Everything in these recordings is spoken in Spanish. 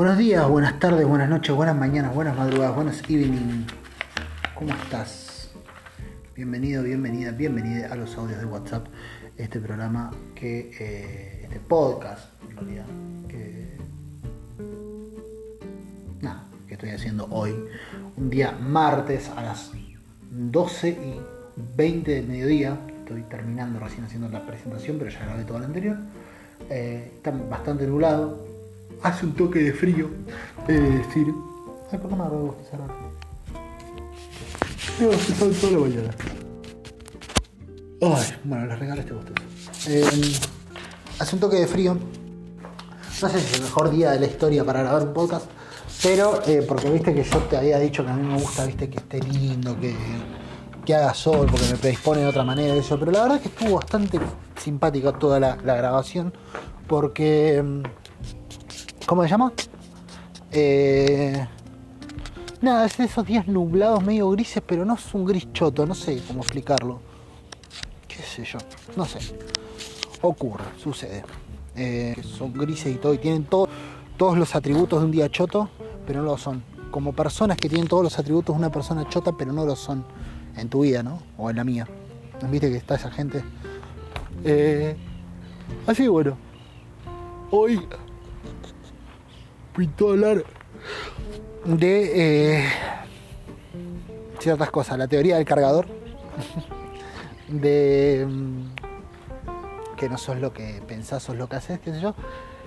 Buenos días, buenas tardes, buenas noches, buenas mañanas, buenas madrugadas, buenas evening. ¿Cómo estás? Bienvenido, bienvenida, bienvenida a los audios de WhatsApp. Este programa que, eh, este podcast, en realidad, que, nada, que estoy haciendo hoy, un día martes a las 12 y 20 del mediodía. Estoy terminando recién haciendo la presentación, pero ya grabé todo lo anterior. Eh, está bastante nublado, hace un toque de frío, es decir. Ay, ¿por qué me agarró bostezar ahora? Me bostezado toda la mañana. Ay, bueno, les regalo este bostezo. Eh, hace un toque de frío. No sé si es el mejor día de la historia para grabar un podcast, pero eh, porque viste que yo te había dicho que a mí me gusta, viste, que esté lindo, que, que haga sol, porque me predispone de otra manera eso. Pero la verdad es que estuvo bastante simpática toda la, la grabación, porque. ¿Cómo se llama? Eh, nada, es de esos días nublados, medio grises, pero no es un gris choto, no sé cómo explicarlo. ¿Qué sé yo? No sé. Ocurre, sucede. Eh, son grises y todo, y tienen todo- todos los atributos de un día choto, pero no lo son. Como personas que tienen todos los atributos de una persona chota, pero no lo son en tu vida, ¿no? O en la mía. ¿Viste que está esa gente? Eh, así bueno. Hoy pintó hablar de eh, ciertas cosas, la teoría del cargador, de mm, que no sos lo que pensás, sos lo que haces, qué sé yo,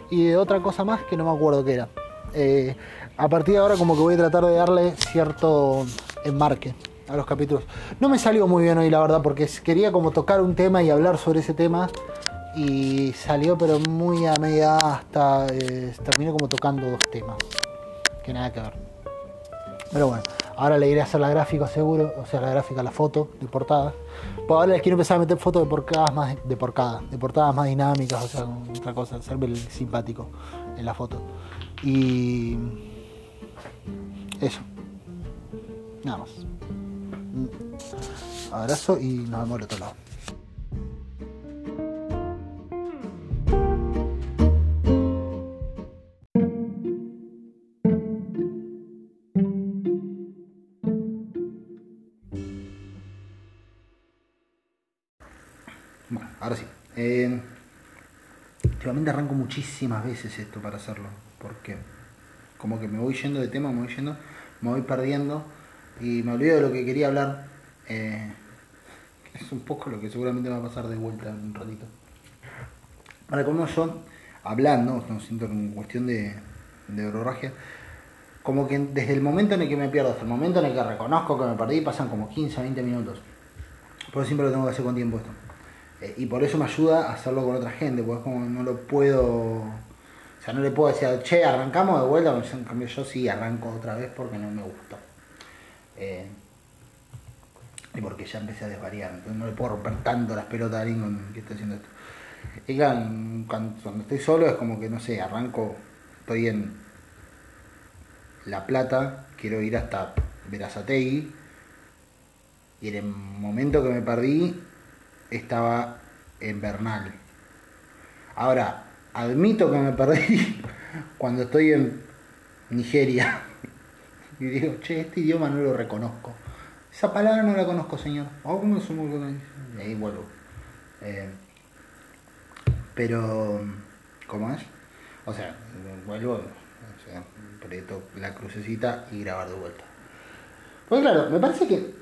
y de otra cosa más que no me acuerdo qué era. Eh, a partir de ahora como que voy a tratar de darle cierto enmarque a los capítulos. No me salió muy bien hoy la verdad porque quería como tocar un tema y hablar sobre ese tema y salió pero muy a media hasta eh, terminé como tocando dos temas que nada que ver. Pero bueno ahora le iré a hacer la gráfica seguro o sea la gráfica la foto de portada. Pues ahora les quiero empezar a meter fotos de portadas más de portada de portadas más dinámicas o sea otra cosa hacerme el simpático en la foto. Y eso. Nada más. Abrazo y nos vemos al otro lado Bueno, ahora sí. Eh, arranco muchísimas veces esto para hacerlo. Porque como que me voy yendo de tema, me voy yendo, me voy perdiendo y me olvido de lo que quería hablar. Eh, es un poco lo que seguramente va a pasar de vuelta en un ratito. Ahora, como yo, hablando, no siento en cuestión de, de como que desde el momento en el que me pierdo hasta el momento en el que reconozco que me perdí, pasan como 15 o 20 minutos. Por eso siempre lo tengo que hacer con tiempo esto. Eh, y por eso me ayuda a hacerlo con otra gente, porque es como no lo puedo. O sea, no le puedo decir, che, arrancamos de vuelta, en cambio yo sí arranco otra vez porque no me gustó. Eh, y porque ya empecé a desvariar, entonces no le puedo romper tanto las pelotas a alguien con que esté haciendo esto. Y cuando, cuando estoy solo es como que, no sé, arranco, estoy en La Plata, quiero ir hasta Verazategui, y en el momento que me perdí estaba en Bernal. Ahora, admito que me perdí cuando estoy en Nigeria. Y digo, che, este idioma no lo reconozco. Esa palabra no la conozco, señor. Oh, ¿cómo Y ahí vuelvo. Eh, pero, ¿cómo es? O sea, vuelvo, o sea, la crucecita y grabar de vuelta. Pues claro, me parece que,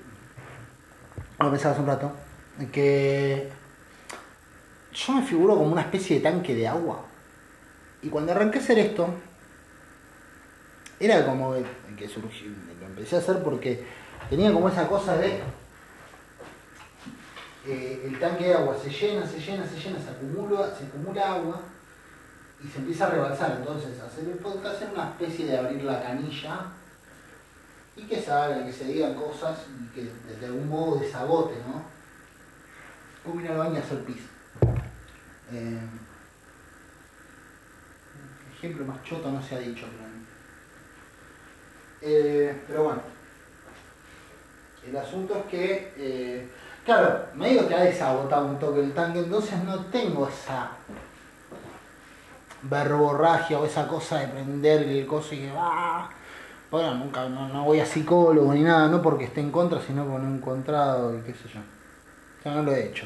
como pensaba hace un rato, que yo me figuro como una especie de tanque de agua. Y cuando arranqué a hacer esto, era como que, surgió, lo empecé a hacer porque tenía como esa cosa de eh, el tanque de agua se llena, se llena, se llena, se acumula, se acumula agua y se empieza a rebalsar. Entonces, hacer el podcast es una especie de abrir la canilla y que salga, que se digan cosas y que de algún modo desagote, ¿no? Como ir al baño a hacer pis. Eh, ejemplo más choto no se ha dicho, eh, pero bueno. El asunto es que, eh, claro, me digo que ha desagotado un toque el tanque, entonces no tengo esa verborragia o esa cosa de prender el coso y que va. Bueno, nunca, no, voy a psicólogo ni nada, no porque esté en contra, sino porque no he encontrado y qué sé yo. Ya no lo he hecho.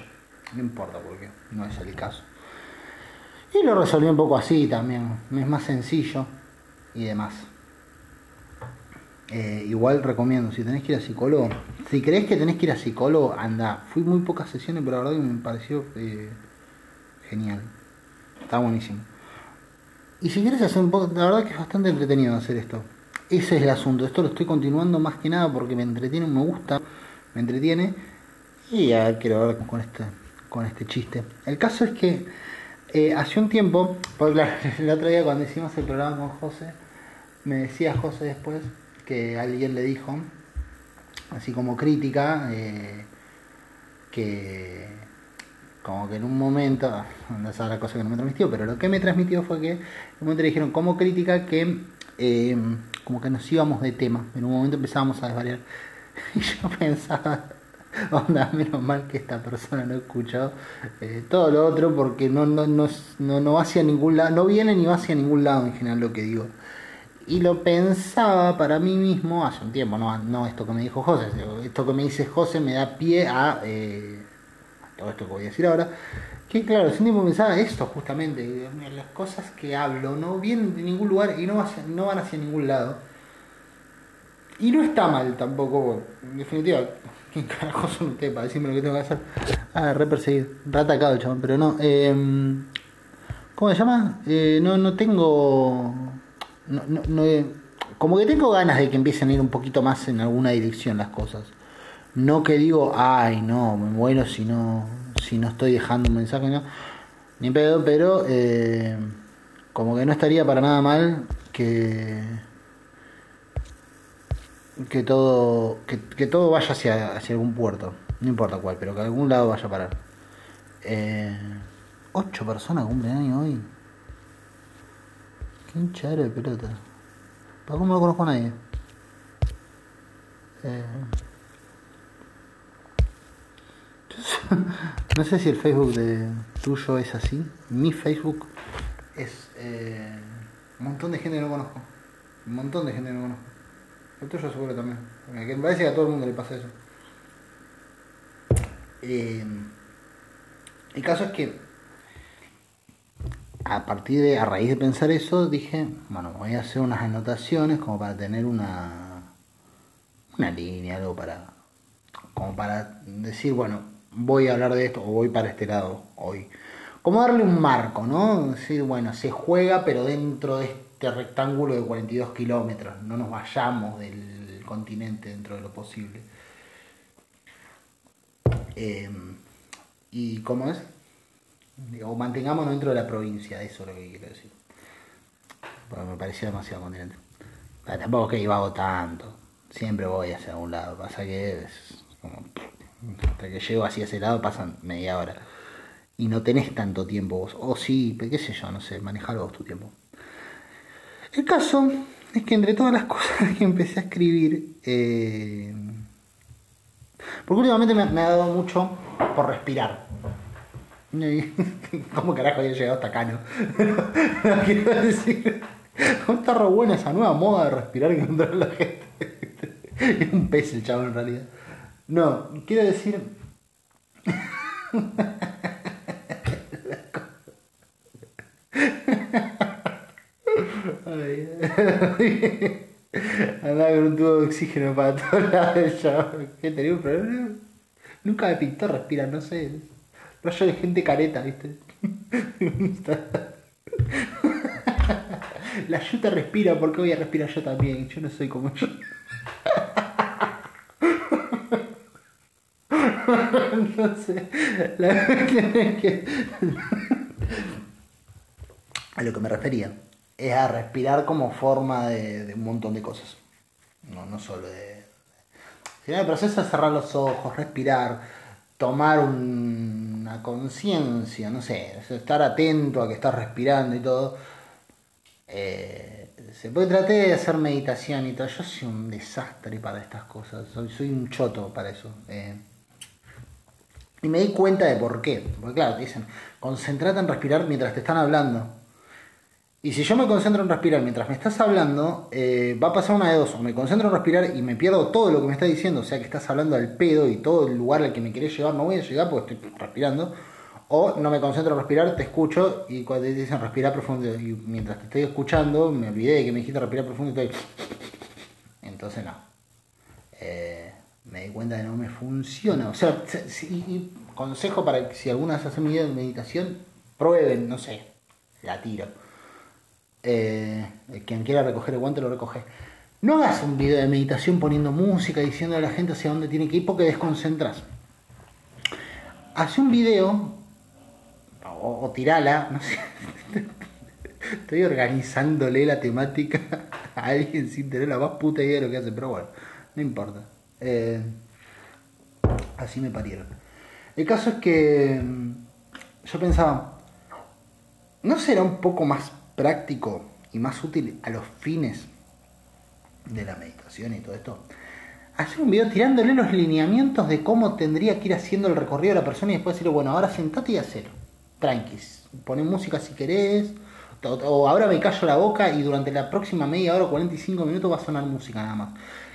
No importa porque no es el caso. Y lo resolví un poco así también. Es más sencillo y demás. Eh, igual recomiendo, si tenés que ir a psicólogo, si crees que tenés que ir a psicólogo, anda. Fui muy pocas sesiones, pero la verdad me pareció eh, genial. Está buenísimo. Y si quieres hacer un poco, la verdad que es bastante entretenido hacer esto. Ese es el asunto. Esto lo estoy continuando más que nada porque me entretiene, me gusta, me entretiene. Y a quiero ver con este, con este chiste. El caso es que eh, hace un tiempo, porque el otro día cuando hicimos el programa con José, me decía José después que alguien le dijo, así como crítica, eh, que como que en un momento, no es la cosa que no me transmitió, pero lo que me transmitió fue que en un momento le dijeron como crítica que eh, como que nos íbamos de tema, en un momento empezábamos a desvariar. Y yo pensaba, onda, menos mal que esta persona no escuchó eh, todo lo otro porque no, no, no, no, no va hacia ningún lado, no viene ni va hacia ningún lado en general lo que digo. Y lo pensaba para mí mismo hace un tiempo, no, no esto que me dijo José, esto que me dice José me da pie a... Eh, todo esto que voy a decir ahora, que claro, sin tiempo pensaba esto justamente, las cosas que hablo no vienen de ningún lugar y no, no van hacia ningún lado. Y no está mal tampoco, en definitiva, ¿quién carajo son ustedes para decirme lo que tengo que hacer? Ah, re perseguir, re atacado el chabón, pero no. Eh, ¿Cómo se llama? Eh, no, no tengo. No, no, no, como que tengo ganas de que empiecen a ir un poquito más en alguna dirección las cosas. No que digo, ay, no, me muero si no, si no estoy dejando un mensaje, no. Ni pedo, pero eh, como que no estaría para nada mal que que todo que, todo vaya hacia, hacia algún puerto, no importa cuál, pero que algún lado vaya a parar. Eh, ocho personas cumplen año hoy. Qué hinchadero de pelota. ¿Para cómo no conozco a nadie? Eh, no sé si el Facebook de tuyo es así. Mi Facebook es eh, un montón de gente que no conozco. Un montón de gente que no conozco. El tuyo seguro también. me parece que a todo el mundo le pasa eso. Eh, el caso es que a partir de, a raíz de pensar eso, dije, bueno, voy a hacer unas anotaciones como para tener una, una línea, algo para, como para decir, bueno, voy a hablar de esto o voy para este lado hoy. Como darle un marco, ¿no? Decir, bueno, se juega, pero dentro de este rectángulo de 42 kilómetros. No nos vayamos del continente dentro de lo posible. Eh, ¿Y cómo es? O mantengámonos dentro de la provincia, eso es lo que quiero decir. Me parecía demasiado continente. tampoco que iba tanto. Siempre voy hacia algún lado. Pasa que hasta que llego hacia ese lado pasan media hora. Y no tenés tanto tiempo vos. O sí, qué sé yo, no sé, manejar vos tu tiempo. El caso es que entre todas las cosas que empecé a escribir, eh, porque últimamente me, ha dado mucho por respirar. ¿Cómo carajo había llegado hasta acá, no? quiero decir, ¿cómo está re buena esa nueva moda de respirar que encontró la gente? es un pez el chavo en realidad. No, quiero decir... Andaba con un tubo de oxígeno para todos lados. ¿Qué tenía un problema? Nunca me pintó respirar, no sé. Rollo de gente careta, ¿viste? La yuta respira, ¿por qué voy a respirar yo también? Yo no soy como yo. Entonces, la cuestión es que. a lo que me refería es a respirar como forma de, un montón de cosas. No, no solo de. el proceso es cerrar los ojos, respirar, tomar una conciencia, no sé, estar atento a que estás respirando y todo. Eh, se puede tratar de hacer meditación y todo. Yo soy un desastre para estas cosas, soy, soy un choto para eso. Eh. Y me di cuenta de por qué. Porque claro, te dicen, concentrate en respirar mientras te están hablando. Y si yo me concentro en respirar mientras me estás hablando, eh, va a pasar una de dos. O me concentro en respirar y me pierdo todo lo que me estás diciendo, o sea que estás hablando al pedo y todo el lugar al que me querés llevar no voy a llegar porque estoy respirando. O no me concentro en respirar, te escucho y cuando te dicen respirar profundo, y mientras te estoy escuchando, me olvidé de que me dijiste respirar profundo y estoy. Entonces no. Eh, me di cuenta de que no me funciona. O sea, si, consejo para que si algunas hacen de meditación, prueben, no sé, la tiro eh, quien quiera recoger el guante lo recoge. No hagas un video de meditación poniendo música, diciendo a la gente hacia dónde tiene que ir porque desconcentras. Haz un video o, tirala. Estoy organizándole la temática a alguien sin tener la más puta idea de lo que hace, pero bueno, no importa. Eh, así me parieron. El caso es que mm, yo pensaba, ¿no será un poco más práctico y más útil a los fines de la meditación y todo esto, hacer un video tirándole los lineamientos de cómo tendría que ir haciendo el recorrido de la persona y después decirle, bueno, ahora sentate y hacelo. Tranquis. Poné música si querés. O ahora me callo la boca y durante la próxima media hora o 45 minutos va a sonar música nada más.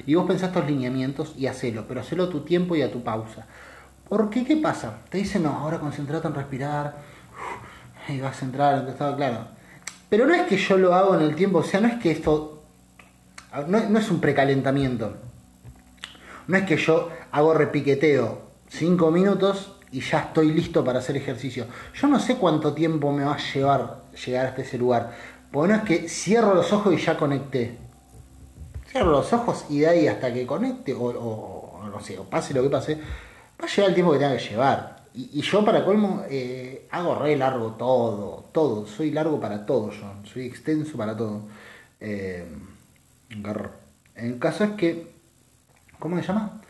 Y vos pensás estos lineamientos y hacelo, pero hacelo a tu tiempo y a tu pausa. Porque, ¿qué pasa? Te dicen, no, ahora concentrate en respirar. Y vas a entrar en estado claro pero no es que yo lo hago en el tiempo, o sea, no es que esto. No, es un precalentamiento. No es que yo hago repiqueteo cinco minutos y ya estoy listo para hacer ejercicio. Yo no sé cuánto tiempo me va a llevar llegar hasta ese lugar. Porque no es que cierro los ojos y ya conecté. Cierro los ojos y de ahí hasta que conecte, o, o no sé, o pase lo que pase, va a llegar el tiempo que tenga que llevar. Y, yo para colmo eh, hago re largo todo, todo, soy largo para todo yo, soy extenso para todo. Eh, el caso es que, ¿cómo se llama?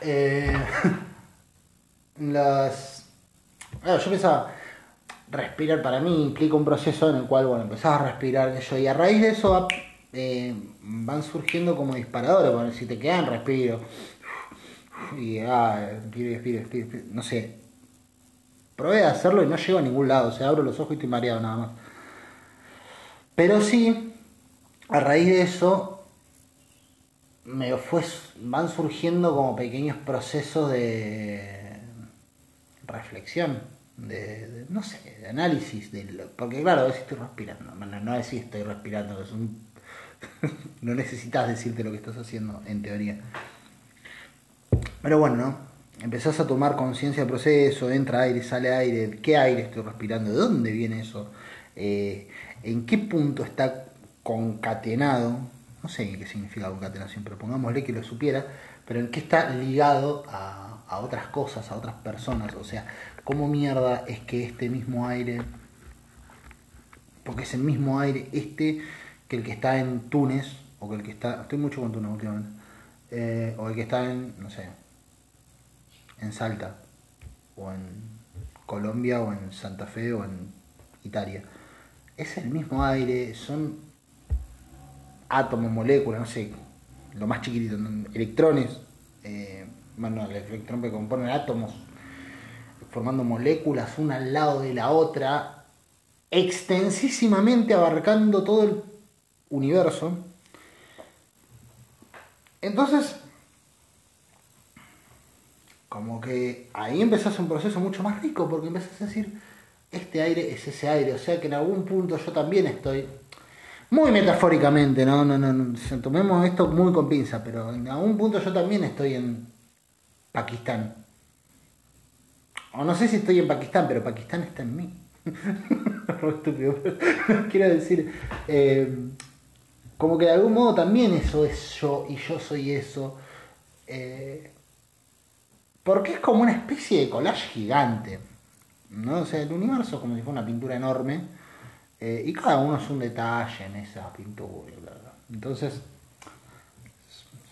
Eh, las... yo pensaba, respirar para mí implica un proceso en el cual, bueno, empezaba a respirar eso y a raíz de eso eh, van surgiendo como disparadores, bueno, si te quedan respiro y ah, no sé. Probé a hacerlo y no llego a ningún lado, o sea, abro los ojos y estoy mareado nada más. Pero sí, a raíz de eso, me fue, van surgiendo como pequeños procesos de reflexión, de, no sé, de análisis, de porque claro, a veces estoy respirando, no, no es estoy respirando, es un, no necesitas decirte lo que estás haciendo en teoría. Pero bueno, ¿no? Empezás a tomar conciencia del proceso, entra aire, sale aire, ¿qué aire estoy respirando? ¿De dónde viene eso? Eh, ¿En qué punto está concatenado? No sé qué significa concatenación, pero pongámosle que lo supiera, pero en qué está ligado a, a otras cosas, a otras personas. O sea, ¿cómo mierda es que este mismo aire, porque es el mismo aire este que el que está en Túnez, o que el que está, estoy mucho con Túnez últimamente, eh, o el que está en, no sé, en Salta, o en Colombia, o en Santa Fe, o en Italia. Es el mismo aire, son átomos, moléculas, no sé, lo más chiquitito, electrones, eh, bueno, el electrón que componen átomos, formando moléculas una al lado de la otra, extensísimamente abarcando todo el universo. Entonces, como que ahí empezás un proceso mucho más rico porque empezás a decir, este aire es ese aire, o sea que en algún punto yo también estoy, muy metafóricamente, no, no, no, tomemos esto muy con pinza, pero en algún punto yo también estoy en Pakistán. O no sé si estoy en Pakistán, pero Pakistán está en mí. Quiero decir, eh, como que de algún modo también eso es yo y yo soy eso. Eh, porque es como una especie de collage gigante. ¿no? O sea, el universo es como si fuera una pintura enorme. Eh, y cada uno es un detalle en esa pintura. Entonces,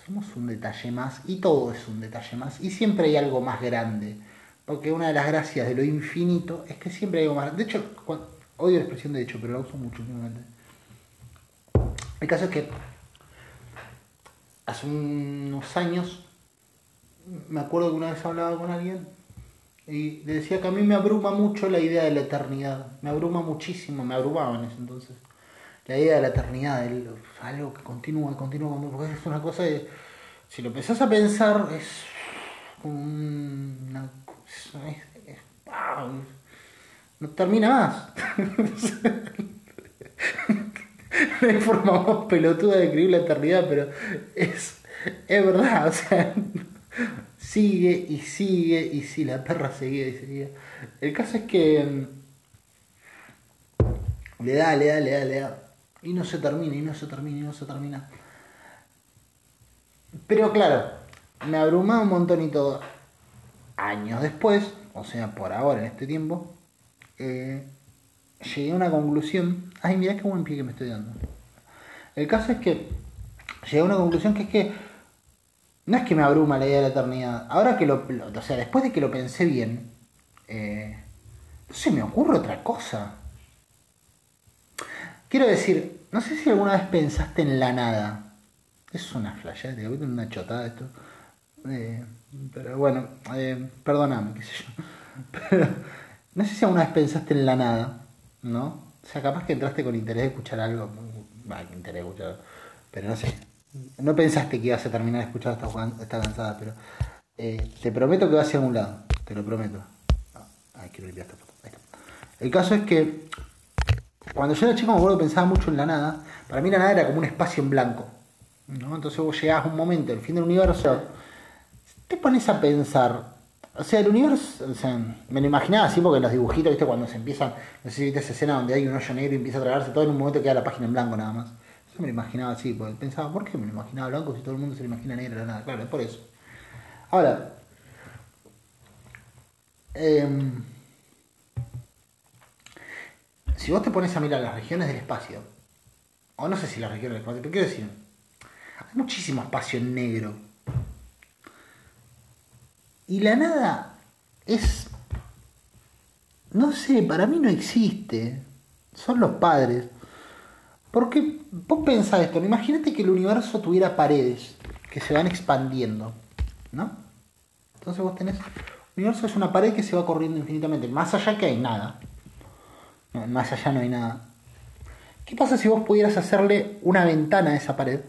somos un detalle más y todo es un detalle más. Y siempre hay algo más grande. Porque una de las gracias de lo infinito es que siempre hay algo más grande. De hecho, odio la expresión de hecho, pero la uso mucho últimamente. El caso es que hace unos años me acuerdo que una vez hablaba con alguien Y le decía que a mí me abruma mucho la idea de la eternidad. Me abruma muchísimo, me abrumaba en ese entonces. La idea de la eternidad, el- algo que continúa, continúa, porque es una cosa de... Si lo empezás a pensar, es como una cosa... es- es- no termina más. hay forma más pelotuda de escribir la eternidad, pero es, es verdad, o sea, sigue y sigue y si la perra seguía y seguía. El caso es que mm, le da, le da, le da, le da. Y no se termina, y no se termina, y no se termina. Pero claro, me abrumaba un montón y todo. Años después, o sea, por ahora, en este tiempo, eh, llegué a una conclusión. Ay, mira qué buen pie que me estoy dando. El caso es que llegué a una conclusión que es que no es que me abruma la idea de la eternidad. Ahora que lo, o sea, después de que lo pensé bien, eh, no se me ocurre otra cosa. Quiero decir, no sé si alguna vez pensaste en la nada. Es una flashera, te una chotada esto. Eh, pero bueno, eh, perdóname, qué sé yo. Pero no sé si alguna vez pensaste en la nada, ¿no? O sea, capaz que entraste con interés de escuchar algo. Va, que interés de escuchar. Pero no sé. No pensaste que ibas a terminar de escuchar esta, esta cansada, pero eh, te prometo que va hacia algún lado. Te lo prometo. Ah, ay, quiero limpiar esta foto. El caso es que cuando yo era chico me acuerdo pensaba mucho en la nada. Para mí la nada era como un espacio en blanco. ¿no? Entonces vos llegabas a un momento, el fin del universo, te pones a pensar. O sea, el universo, o sea, me lo imaginaba así porque en los dibujitos, ¿viste? Cuando se empiezan, no sé si viste esa escena donde hay un hoyo negro y empieza a tragarse todo, en un momento queda la página en blanco nada más. Yo me lo imaginaba así, porque pensaba, ¿por qué me lo imaginaba blanco si todo el mundo se lo imagina negro nada? Claro, es por eso. Ahora, em, si vos te pones a mirar las regiones del espacio, o no sé si las regiones del espacio, pero quiero decir, hay muchísimo espacio en negro. Y la nada es, no sé, para mí no existe. Son los padres. Porque vos pensás esto, imagínate que el universo tuviera paredes que se van expandiendo, ¿no? Entonces vos tenés, el universo es una pared que se va corriendo infinitamente, más allá que hay nada. No, más allá no hay nada. ¿Qué pasa si vos pudieras hacerle una ventana a esa pared?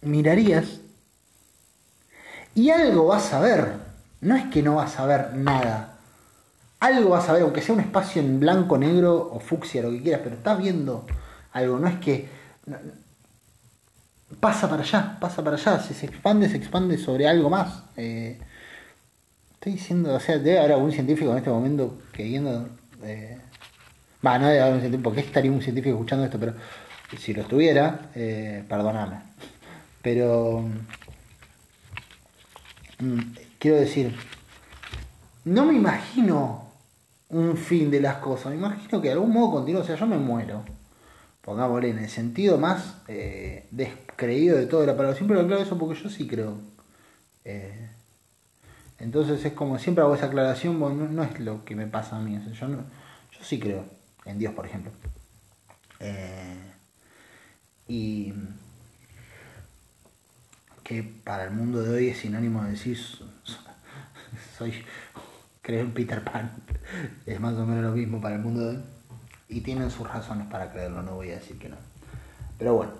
Mirarías y algo vas a ver. No es que no vas a ver nada. Algo vas a ver, aunque sea un espacio en blanco, negro o fucsia, lo que quieras, pero estás viendo algo. No es que. pasa para allá, pasa para allá. Si se expande, se expande sobre algo más. Eh, estoy diciendo, o sea, debe haber algún científico en este momento que viendo. eh, Va, no debe haber un científico, porque estaría un científico escuchando esto, pero si lo estuviera, eh, perdóname. Pero. Mm, quiero decir, no me imagino un fin de las cosas, me imagino que de algún modo continuo, o sea, yo me muero, pongámosle en el sentido más eh, descreído de toda la palabra, siempre lo aclaro eso porque yo sí creo. Eh, entonces es como siempre hago esa aclaración, no, es lo que me pasa a mí, yo sí creo en Dios, por ejemplo. Eh, y que para el mundo de hoy es sinónimo de decir so- so- soy creo en Peter Pan es más o menos lo mismo para el mundo de hoy. Y tienen sus razones para creerlo no voy a decir que no. Pero bueno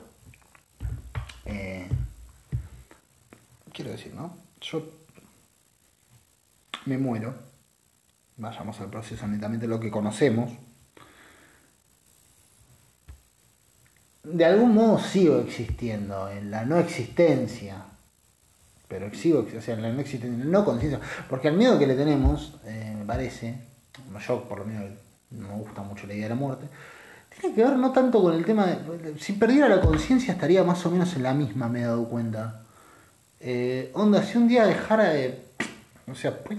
eh, quiero decir no yo me muero. Vayamos al proceso netamente lo que conocemos de algún modo sigo existiendo en la no existencia, pero sigo, o sea, en la no existencia, en la no conciencia, porque al miedo que le tenemos, eh, me parece, yo por lo menos no me gusta mucho la idea de la muerte, tiene que ver no tanto con el tema de, si perdiera la conciencia estaría más o menos en la misma, me he dado cuenta. Eh, onda, si un día dejara de, o sea, pues,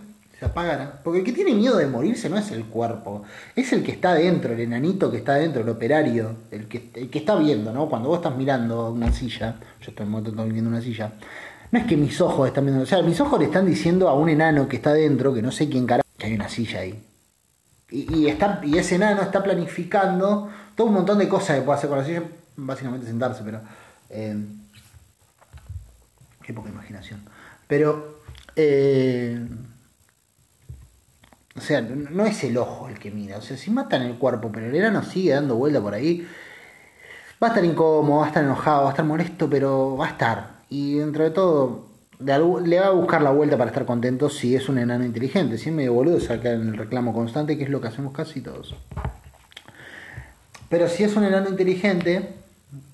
porque el que tiene miedo de morirse no es el cuerpo, es el que está dentro, el enanito que está dentro, el operario, el que, el que está viendo, ¿no? Cuando vos estás mirando una silla, yo estoy estoy viendo una silla, no es que mis ojos están viendo, o sea, mis ojos le están diciendo a un enano que está dentro, que no sé quién carajo, que hay una silla ahí. Y, y, está, y ese enano está planificando todo un montón de cosas que puede hacer con la silla, básicamente sentarse, pero... eh, Qué poca imaginación. Pero, eh, o sea, no es el ojo el que mira. O sea, si matan el cuerpo, pero el enano sigue dando vuelta por ahí, va a estar incómodo, va a estar enojado, va a estar molesto, pero va a estar. Y dentro de todo, le va a buscar la vuelta para estar contento si es un enano inteligente. Si es medio boludo, saca el reclamo constante, que es lo que hacemos casi todos. Pero si es un enano inteligente,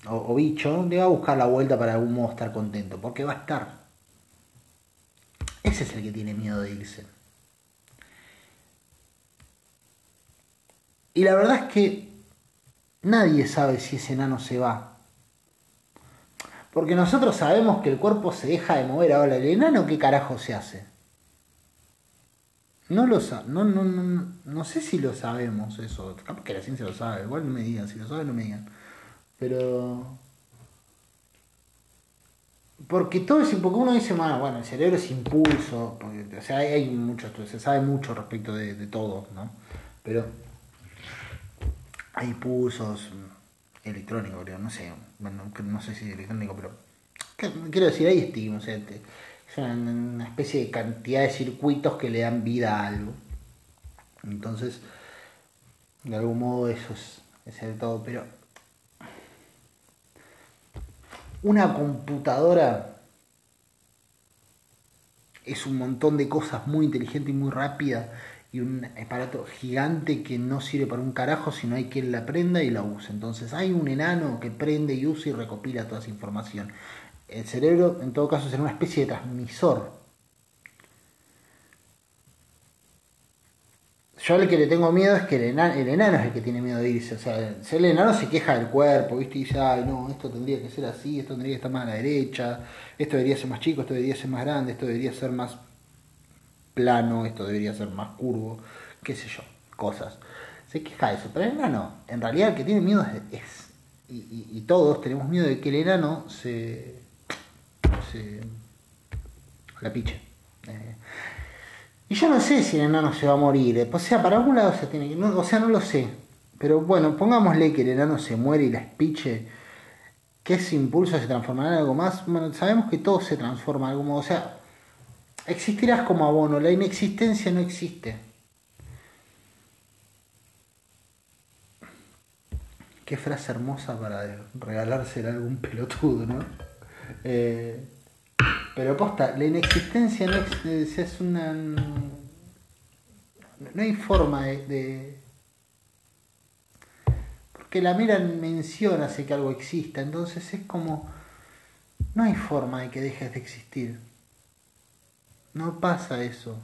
o, bicho, le va a buscar la vuelta para algún modo estar contento, porque va a estar. Ese es el que tiene miedo de irse. Y la verdad es que nadie sabe si ese enano se va. Porque nosotros sabemos que el cuerpo se deja de mover. Ahora, ¿el enano qué carajo se hace? No lo no, no, no, no sé si lo sabemos eso. Capaz que la ciencia lo sabe. Igual no me digan. Si lo saben, no me digan. Pero. Porque todo es. Porque uno dice, bueno, el cerebro es impulso. o sea, hay, mucho. Se sabe mucho respecto de, todo, ¿no? Pero. Hay pulsos electrónicos, creo. No sé. Bueno, no sé si es electrónico, pero. Quiero decir, hay estigmas. O sea, es una, especie de cantidad de circuitos que le dan vida a algo. Entonces, de algún modo eso es, es el todo, pero una computadora es un montón de cosas muy inteligente y muy rápida y un aparato gigante que no sirve para un carajo si no hay quien la prenda y la use. Entonces hay un enano que prende y usa y recopila toda esa información el cerebro en todo caso será una especie de transmisor. Yo al que le tengo miedo es que el enano, es el que tiene miedo de irse. O sea, el enano se queja del cuerpo, ¿viste? Y dice, ay, no, esto tendría que ser así, esto tendría que estar más a la derecha, esto debería ser más chico, esto debería ser más grande, esto debería ser más plano, esto debería ser más curvo, qué sé yo, cosas. Se queja de eso, pero el enano, en realidad el que tiene miedo es, y todos tenemos miedo de que el enano se, la picha. Eh, y yo no sé si el enano se va a morir. Eh, o sea, para algún lado se tiene que. o sea, no lo sé. Pero bueno, pongámosle que el enano se muere y la espiche. Que ese impulso se transformará en algo más. Bueno, sabemos que todo se transforma en algo modo. O sea, existirás como abono. La inexistencia no existe. Qué frase hermosa para regalársela a algún pelotudo, ¿no? Eh, pero posta, la inexistencia no es, una. No hay forma de, Porque la mera mención hace que algo exista, entonces es como. No hay forma de que dejes de existir. No pasa eso.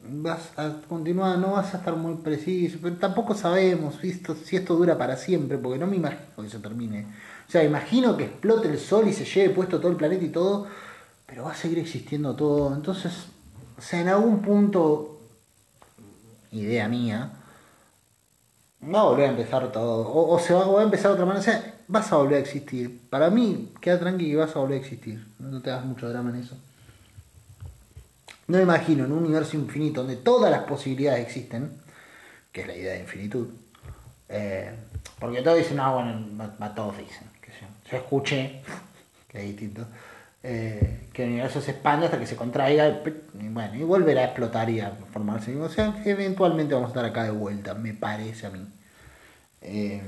Vas a continuar, no vas a estar muy preciso, pero tampoco sabemos si esto, si esto dura para siempre, porque no me imagino que se termine o sea, imagino que explote el sol y se lleve puesto todo el planeta y todo, pero va a seguir existiendo todo. Entonces, o sea, en algún punto, idea mía, va a volver a empezar todo. O, se va, a empezar de otra manera. O sea, vas a volver a existir. Para mí, queda tranquilo que vas a volver a existir. No te hagas mucho drama en eso. No me imagino en un universo infinito donde todas las posibilidades existen, que es la idea de infinitud. Eh, porque todos dicen, no, bueno, todos dicen yo escuché, que es distinto, eh, que el universo se expande hasta que se contraiga y, bueno, y volverá a explotar y a formarse. O sea, eventualmente vamos a estar acá de vuelta, me parece a mí. Eh,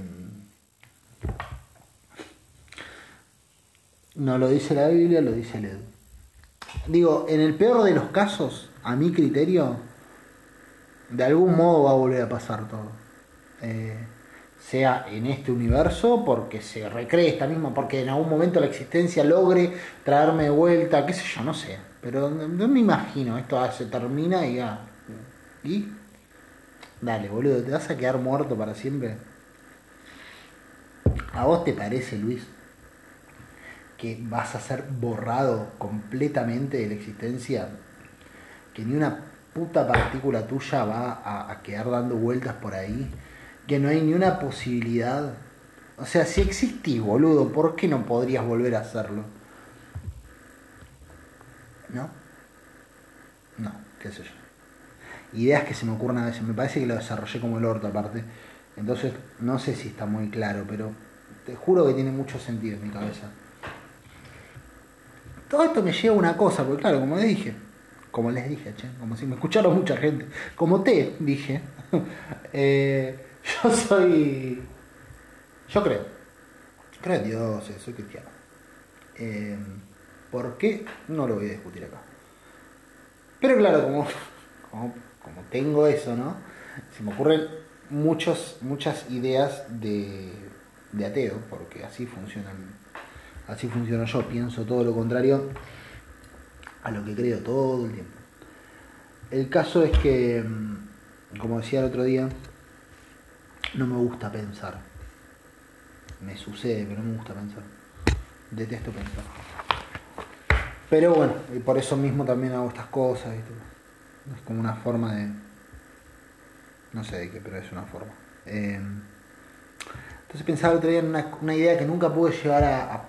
no lo dice la Biblia, lo dice el Edu. Digo, en el peor de los casos, a mi criterio, de algún modo va a volver a pasar todo. Eh, sea en este universo, porque se recree esta misma, porque en algún momento la existencia logre traerme de vuelta, qué sé yo, no sé. Pero no me imagino, esto se termina y ya. ¿Y? Dale, boludo, ¿te vas a quedar muerto para siempre? ¿A vos te parece, Luis, que vas a ser borrado completamente de la existencia? Que ni una puta partícula tuya va a quedar dando vueltas por ahí que no hay ni una posibilidad. O sea, si existís, boludo, ¿por qué no podrías volver a hacerlo? ¿No? No, qué sé yo. Ideas que se me ocurren a veces. Me parece que lo desarrollé como el orto aparte. Entonces, no sé si está muy claro, pero te juro que tiene mucho sentido en mi cabeza. Todo esto me lleva a una cosa, porque claro, como les dije, como les dije, como si me escucharon mucha gente, como te dije, eh, yo soy, yo creo, creo en Dios, eh, soy cristiano. Eh, ¿Por qué? No lo voy a discutir acá. Pero claro, como, como, tengo eso, ¿no? Se me ocurren muchos, muchas ideas de, de ateo, porque así funcionan, así funciona yo, pienso todo lo contrario a lo que creo todo el tiempo. El caso es que, mm, como decía el otro día, no me gusta pensar. Me sucede, pero no me gusta pensar. Detesto pensar. Pero bueno, y por eso mismo también hago estas cosas. Es como una forma de... No sé de qué, pero es una forma. Eh, entonces pensaba el otro día en una, idea que nunca pude llegar a,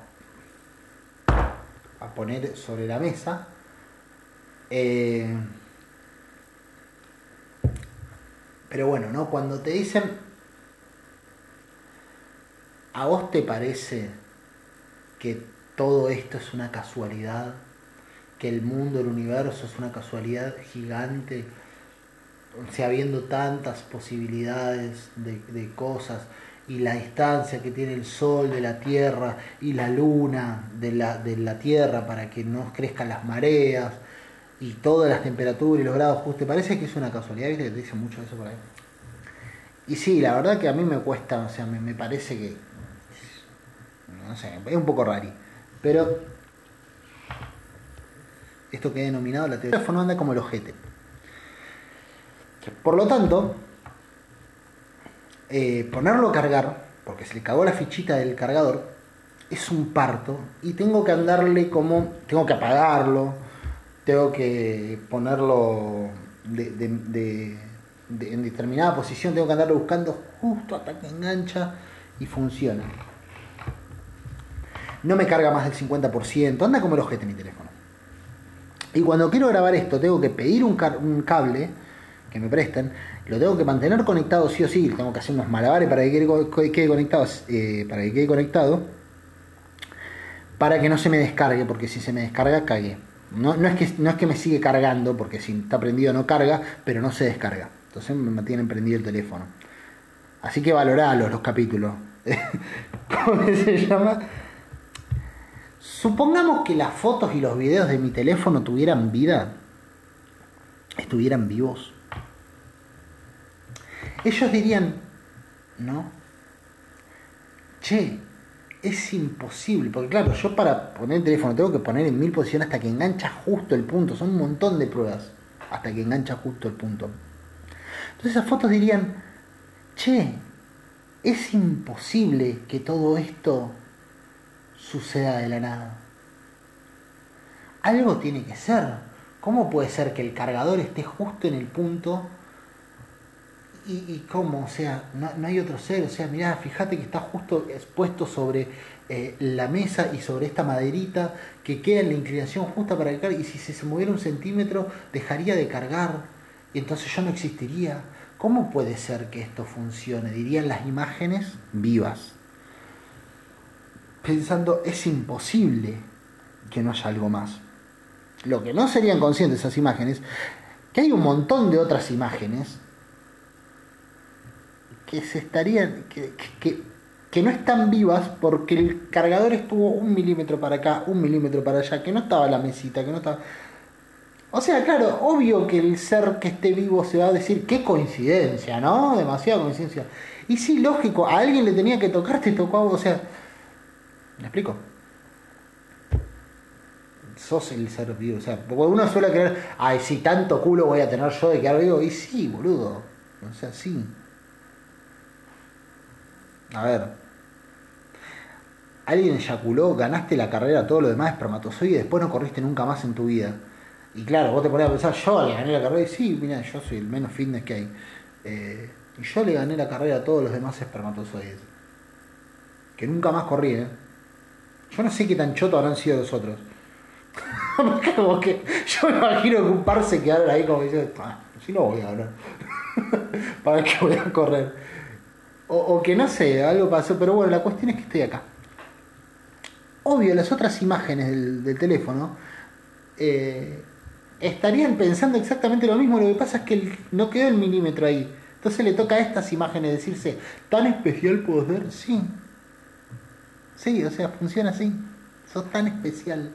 poner sobre la mesa. Eh, pero bueno, ¿no? Cuando te dicen, ¿a vos te parece que todo esto es una casualidad? Que el mundo, el universo es una casualidad gigante, o sea, habiendo tantas posibilidades de, de cosas y la distancia que tiene el Sol de la Tierra y la Luna de la, de la Tierra para que no crezcan las mareas y todas las temperaturas y los grados justos, ¿te parece que es una casualidad? ¿Viste que te dicen mucho eso por ahí? Y sí, la verdad que a mí me cuesta, o sea, me, me parece que, no sé, es un poco raro. Pero esto que he denominado la teoría teléfono anda como el ojete. Por lo tanto, eh, ponerlo a cargar, porque se le cagó la fichita del cargador, es un parto y tengo que andarle como, tengo que apagarlo, tengo que ponerlo de, en determinada posición, tengo que andarlo buscando justo hasta que engancha y funciona. No me carga más del 50%, anda como el ojete mi teléfono. Y cuando quiero grabar esto, tengo que pedir un, un cable que me presten, lo tengo que mantener conectado sí o sí, tengo que hacer unos malabares para que quede, conectado, eh, para que quede conectado, para que no se me descargue, porque si se me descarga, cague. No, no, es que, no es que me sigue cargando, porque si está prendido no carga, pero no se descarga. Entonces me mantienen prendido el teléfono. Así que valoralos los capítulos. ¿Cómo se llama? Supongamos que las fotos y los videos de mi teléfono tuvieran vida, estuvieran vivos ellos dirían, no, che, es imposible, porque claro, yo para poner el teléfono tengo que poner en mil posiciones hasta que engancha justo el punto, son un montón de pruebas hasta que engancha justo el punto. Entonces esas fotos dirían, che, es imposible que todo esto suceda de la nada. Algo tiene que ser. ¿Cómo puede ser que el cargador esté justo en el punto ¿Y, cómo? O sea, no, hay otro ser. O sea, mirá, fíjate que está justo expuesto sobre eh, la mesa y sobre esta maderita que queda en la inclinación justa para cargar. Y si se moviera un centímetro, dejaría de cargar. Y entonces yo no existiría. ¿Cómo puede ser que esto funcione? Dirían las imágenes vivas. Pensando, es imposible que no haya algo más. Lo que no serían conscientes esas imágenes, que hay un montón de otras imágenes que se estarían, que, que, que, no están vivas porque el cargador estuvo un milímetro para acá, un milímetro para allá, que no estaba la mesita, que no estaba... O sea, claro, obvio que el ser que esté vivo se va a decir, qué coincidencia, ¿no? Demasiada coincidencia. Y sí, lógico, a alguien le tenía que tocar, te tocó a vos, o sea... ¿Me explico? sos el ser vivo. O sea, porque uno suele creer, ay, si tanto culo voy a tener yo de quedar vivo. Y sí, boludo. O sea, sí. A ver. Alguien eyaculó, ganaste la carrera, todo lo demás espermatozoide y después no corriste nunca más en tu vida. Y claro, vos te pones a pensar, yo le gané la carrera y sí, mira, yo soy el menos fitness que hay. Eh, y yo le gané la carrera a todos los demás espermatozoides. Que nunca más corrí, ¿eh? Yo no sé qué tan choto habrán sido los otros. yo me imagino que un par se quedaron ahí como diciendo, ah, si no voy a hablar. ¿Para qué voy a correr? O, que no sé, algo pasó, pero bueno, la cuestión es que estoy acá. obvio, las otras imágenes del, del teléfono eh, estarían pensando exactamente lo mismo. Lo que pasa es que no quedó el milímetro ahí. Entonces le toca a estas imágenes decirse, ¿tan especial puedo ser? Sí. Sí, o sea, funciona así. Sos tan especial.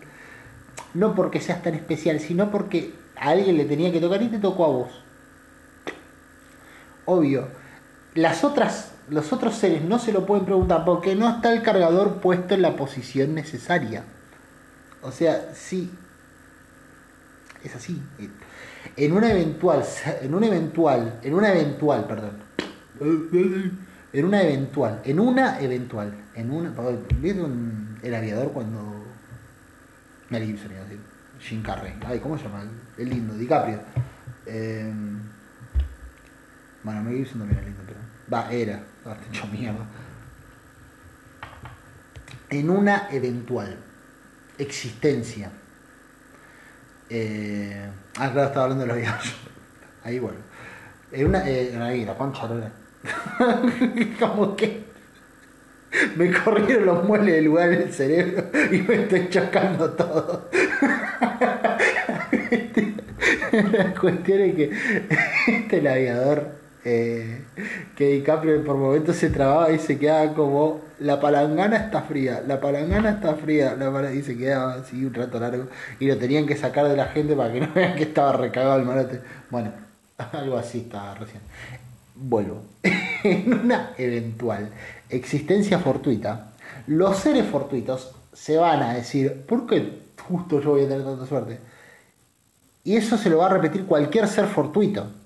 No porque seas tan especial, sino porque a alguien le tenía que tocar y te tocó a vos. Obvio. Las otras, los otros seres no se lo pueden preguntar porque no está el cargador puesto en la posición necesaria. O sea, sí. Es así. En una eventual, en una eventual, en una eventual, perdón. En una eventual, en una eventual, en una, ¿viste un- el aviador cuando Mel Gibson iba a decir, Jim Carrey, ay, ¿cómo se llama? El lindo, DiCaprio. Eh, bueno, Mel Gibson también era lindo, pero va, era, ahora está hecho mierda. En una eventual existencia. Eh, ah, claro, estaba hablando de los viajes. Ahí bueno. En una. Eh, ahí, la concha, lora. Como que. Me corrieron los muebles del lugar en el cerebro y me estoy chocando todo. La cuestión es que este el aviador, eh, que DiCaprio por momentos se trababa y se quedaba como la palangana está fría, la palangana está fría, y se quedaba así un rato largo y lo tenían que sacar de la gente para que no vean que estaba recagado el malote. Bueno, algo así estaba recién. Vuelvo. en una eventual existencia fortuita, los seres fortuitos se van a decir, ¿por qué justo yo voy a tener tanta suerte? Y eso se lo va a repetir cualquier ser fortuito.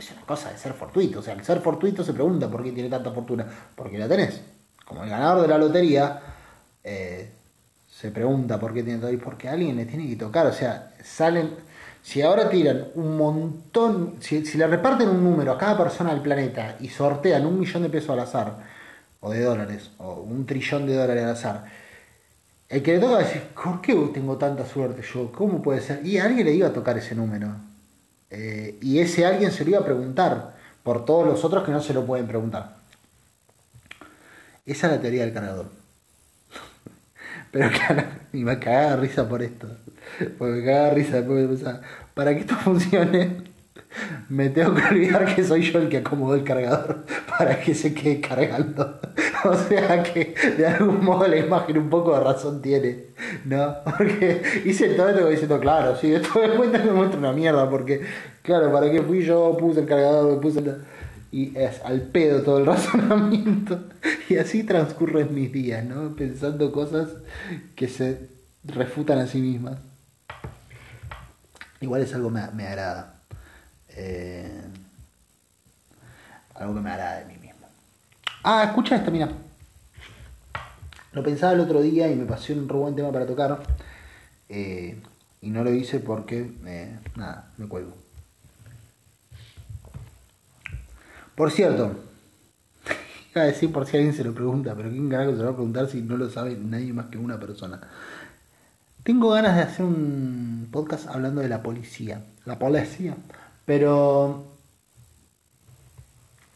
Es una cosa de ser fortuito. O sea, el ser fortuito se pregunta por qué tiene tanta fortuna. Porque la tenés. Como el ganador de la lotería eh, se pregunta por qué tiene todo y porque a alguien le tiene que tocar. O sea, salen. Si ahora tiran un montón, si, si le reparten un número a cada persona del planeta y sortean un millón de pesos al azar, o de dólares, o un trillón de dólares al azar, el que le toca decir, ¿por qué tengo tanta suerte yo? ¿Cómo puede ser? Y a alguien le iba a tocar ese número. Eh, y ese alguien se lo iba a preguntar por todos los otros que no se lo pueden preguntar. Esa es la teoría del cargador. Pero claro, y me cagaba de risa por esto. Porque me cagaba de risa después de pensar, para que esto funcione, me tengo que olvidar que soy yo el que acomodó el cargador para que se quede cargando. O sea que de algún modo la imagen un poco de razón tiene, ¿no? Porque hice todo esto diciendo, claro, sí, esto de cuenta me muestra una mierda, porque, claro, ¿para qué fui yo? Puse el cargador, puse el... Y es al pedo todo el razonamiento. Y así transcurren mis días, ¿no? Pensando cosas que se refutan a sí mismas. Igual es algo me, me agrada. Eh, algo que me agrada de mí mismo. Ah, escucha esto, mira. Lo pensaba el otro día y me pasó un buen tema para tocar. eh, y no lo hice porque, eh, nada, me cuelgo. Por cierto, iba a decir por si alguien se lo pregunta, pero ¿quién carajo se lo va a preguntar si no lo sabe nadie más que una persona? Tengo ganas de hacer un podcast hablando de la policía. La policía. Pero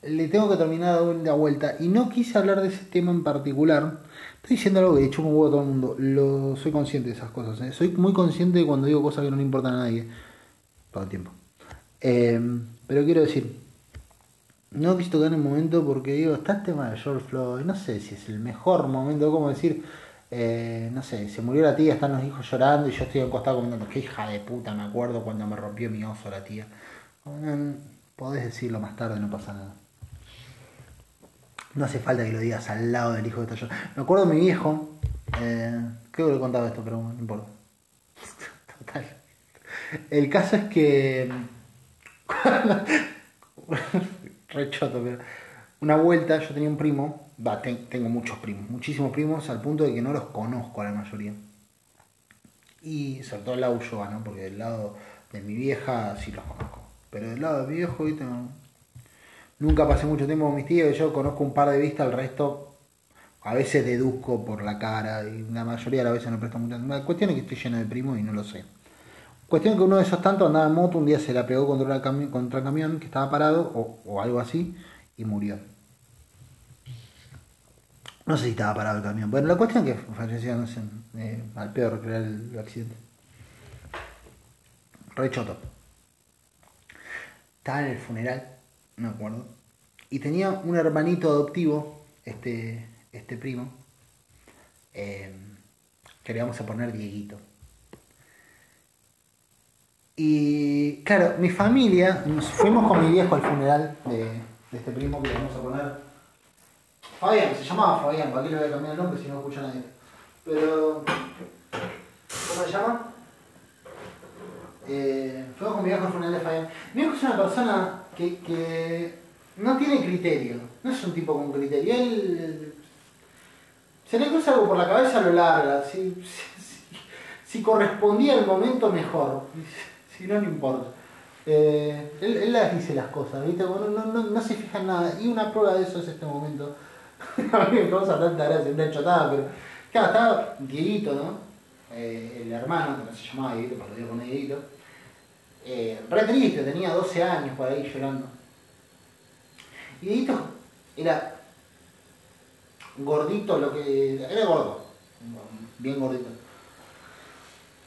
le tengo que terminar de vuelta. Y no quise hablar de ese tema en particular. Estoy diciendo algo que de hecho me huevo a todo el mundo. Lo, soy consciente de esas cosas. ¿eh? Soy muy consciente de cuando digo cosas que no le importan a nadie. Todo el tiempo. Eh, pero quiero decir. No quise tocar en el momento porque digo, está el tema de George Floyd. No sé si es el mejor momento. Como decir. Eh, no sé, se murió la tía, están los hijos llorando y yo estoy acostado comentando, qué hija de puta, me acuerdo cuando me rompió mi oso la tía. Mm, Podés decirlo más tarde, no pasa nada. No hace falta que lo digas al lado del hijo de esta yo. Me acuerdo de mi viejo, eh, creo que lo he contado esto, pero no importa. Total. El caso es que. Re choto, pero. Una vuelta yo tenía un primo, va, ten- tengo muchos primos, muchísimos primos, al punto de que no los conozco a la mayoría. Y sobre todo el lado Ulloa, ¿no? Porque del lado de mi vieja sí los conozco. Pero del lado viejo, ¿viste? No. Nunca pasé mucho tiempo con mis tíos, yo conozco un par de vistas, el resto a veces deduzco por la cara y la mayoría de las veces no presto mucha atención. La cuestión es que estoy lleno de primos y no lo sé. Cuestión que uno de esos tantos andaba en moto, un día se la pegó contra, una cami- contra el camión que estaba parado o, o algo así y murió. No sé si estaba parado el camión. Bueno, la cuestión es que falleció, no sé, eh, al peor crear el accidente. Re choto. Estaba en el funeral, no me acuerdo. Y tenía un hermanito adoptivo, este, este primo, eh, que le vamos a poner Dieguito. Y claro, mi familia, nos fuimos con mi viejo al funeral de, de este primo que le vamos a poner. Fabián, se llamaba Fabián, para qué le voy a cambiar el nombre si no escucha nadie. Pero. ¿Cómo se llama? Eh, fuimos con mi viejo al funeral de Fabián. Mi viejo es una persona que, que no tiene criterio, no es un tipo con criterio. Él. Se le cruza algo por la cabeza, lo larga. Si, si, correspondía el momento, mejor si no, no importa. Eh, él, él, las dice las cosas, ¿viste? Bueno, no, no, no, se fija en nada. Y una prueba de eso es este momento. a mí me causa tanta gracia, una chotada, pero. Claro, estaba Dieguito, ¿no? Eh, el hermano, que no se llamaba Dieguito, pero lo digo con Dieguito. Eh, re triste, tenía 12 años por ahí llorando. Y Dieguito era gordito, lo que. Era gordo, bien gordito.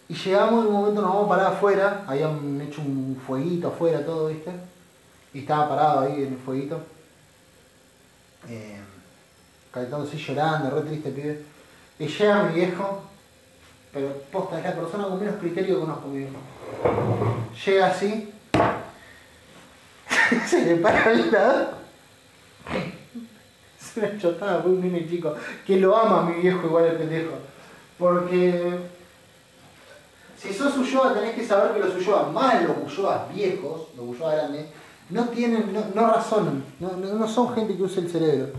Y llegamos en un momento, nos vamos a parar afuera, habían hecho un fueguito afuera, todo, ¿viste? Y estaba parado ahí en el fueguito. Eh, calentándose llorando, re triste pibe. Y llega mi viejo, pero posta, es la persona con menos criterio que conozco mi viejo. Llega así, se le para al lado. Es una chotada, muy niño chico. Que lo ama mi viejo igual el pendejo. Porque si sos Ulloa tenés que saber que los Ulloa, más los Ulloa viejos, los Ulloa grandes, no tienen, no, no razonan, no, no, son gente que use el cerebro.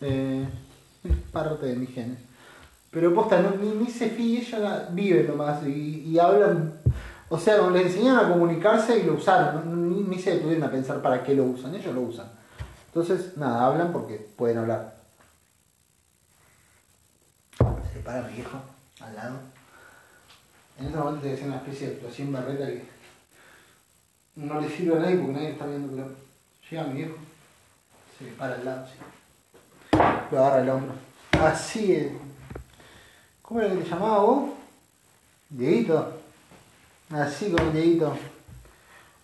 Eh, es parte de mi genes. Pero posta, no, ni, ni se fíe, ellos viven nomás y, y, hablan. O sea, les enseñaron a comunicarse y lo usaron, ni, ni se detuvieron a pensar para qué lo usan, ellos lo usan. Entonces, nada, hablan porque pueden hablar. Se para mi viejo al lado. En este momento te decía una especie de explosión barreta que no le sirve a nadie porque nadie está viendo, pero llega mi viejo, se para al lado, así. lo agarra el hombro. Así es. ¿Cómo era que te llamaba vos? Dieguito. Así con Dieguito.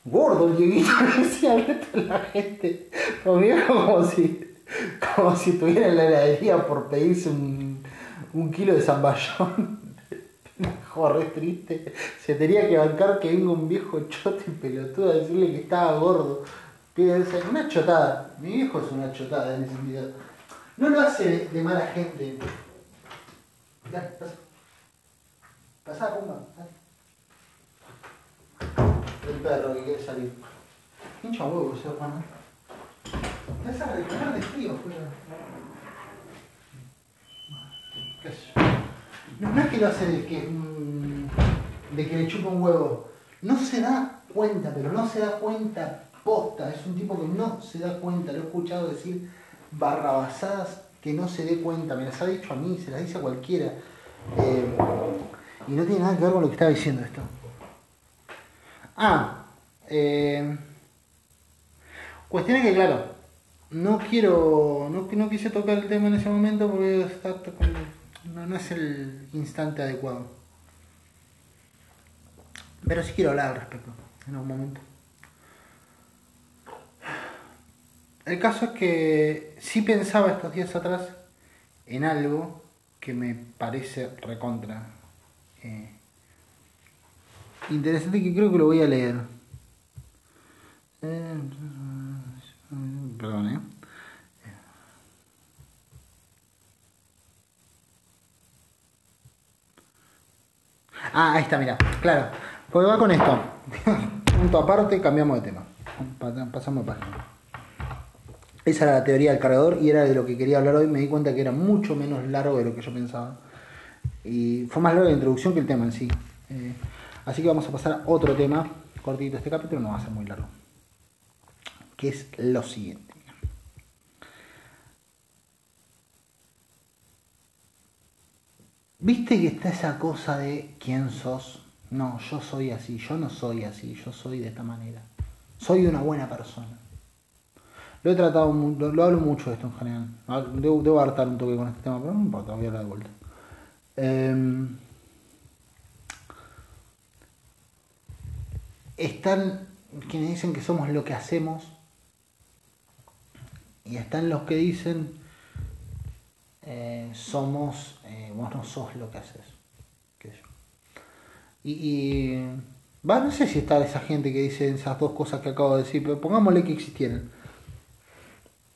Gordo el Dieguito, decía el resto de la gente. Conmigo como si, como si estuviera en la heladería por pedirse un, kilo de zamballón. Joder, triste. Se tenía que bancar que venga un viejo chote pelotudo a decirle que estaba gordo. Una chotada. Mi viejo es una chotada en ese sentido. No lo hace de, mala gente. Dale, pasa. Pasá, pumba. El perro que quiere salir. Hincha huevo ese hermano. Te a reclamar de frío, fuera. ¿Qué es? No, no es que lo hace de que de que le chupa un huevo. No se da cuenta, pero no se da cuenta posta. Es un tipo que no se da cuenta. Lo he escuchado decir barrabasadas que no se dé cuenta. Me las ha dicho a mí, se las dice a cualquiera. Eh, y no tiene nada que ver con lo que estaba diciendo esto. Ah, eh, cuestión es que, claro, no quiero, no, quise tocar el tema en ese momento porque no, no es el instante adecuado. Pero sí quiero hablar al respecto en algún momento. El caso es que sí pensaba estos días atrás en algo que me parece recontra eh, interesante que creo que lo voy a leer. Perdón, ¿eh? Ah, ahí está, mira, claro. Pues va con esto. Punto aparte, cambiamos de tema. Pasamos a página. Esa era la teoría del cargador y era de lo que quería hablar hoy. Me di cuenta que era mucho menos largo de lo que yo pensaba. Y fue más largo la introducción que el tema en sí. Eh, así que vamos a pasar a otro tema. Cortito este capítulo, no va a ser muy largo. Que es lo siguiente. ¿Viste que está esa cosa de quién sos? No, yo soy así, yo no soy así, yo soy de esta manera. Soy una buena persona. Lo he tratado, lo, lo hablo mucho de esto en general. Ah, debo, debo hartar un toque con este tema, pero no importa, voy a hablar de vuelta. Eh, están quienes dicen que somos lo que hacemos y están los que dicen eh, somos, eh, vos no sos lo que haces. sé yo. Y, no sé si está esa gente que dice esas dos cosas que acabo de decir, pero pongámosle que existieran.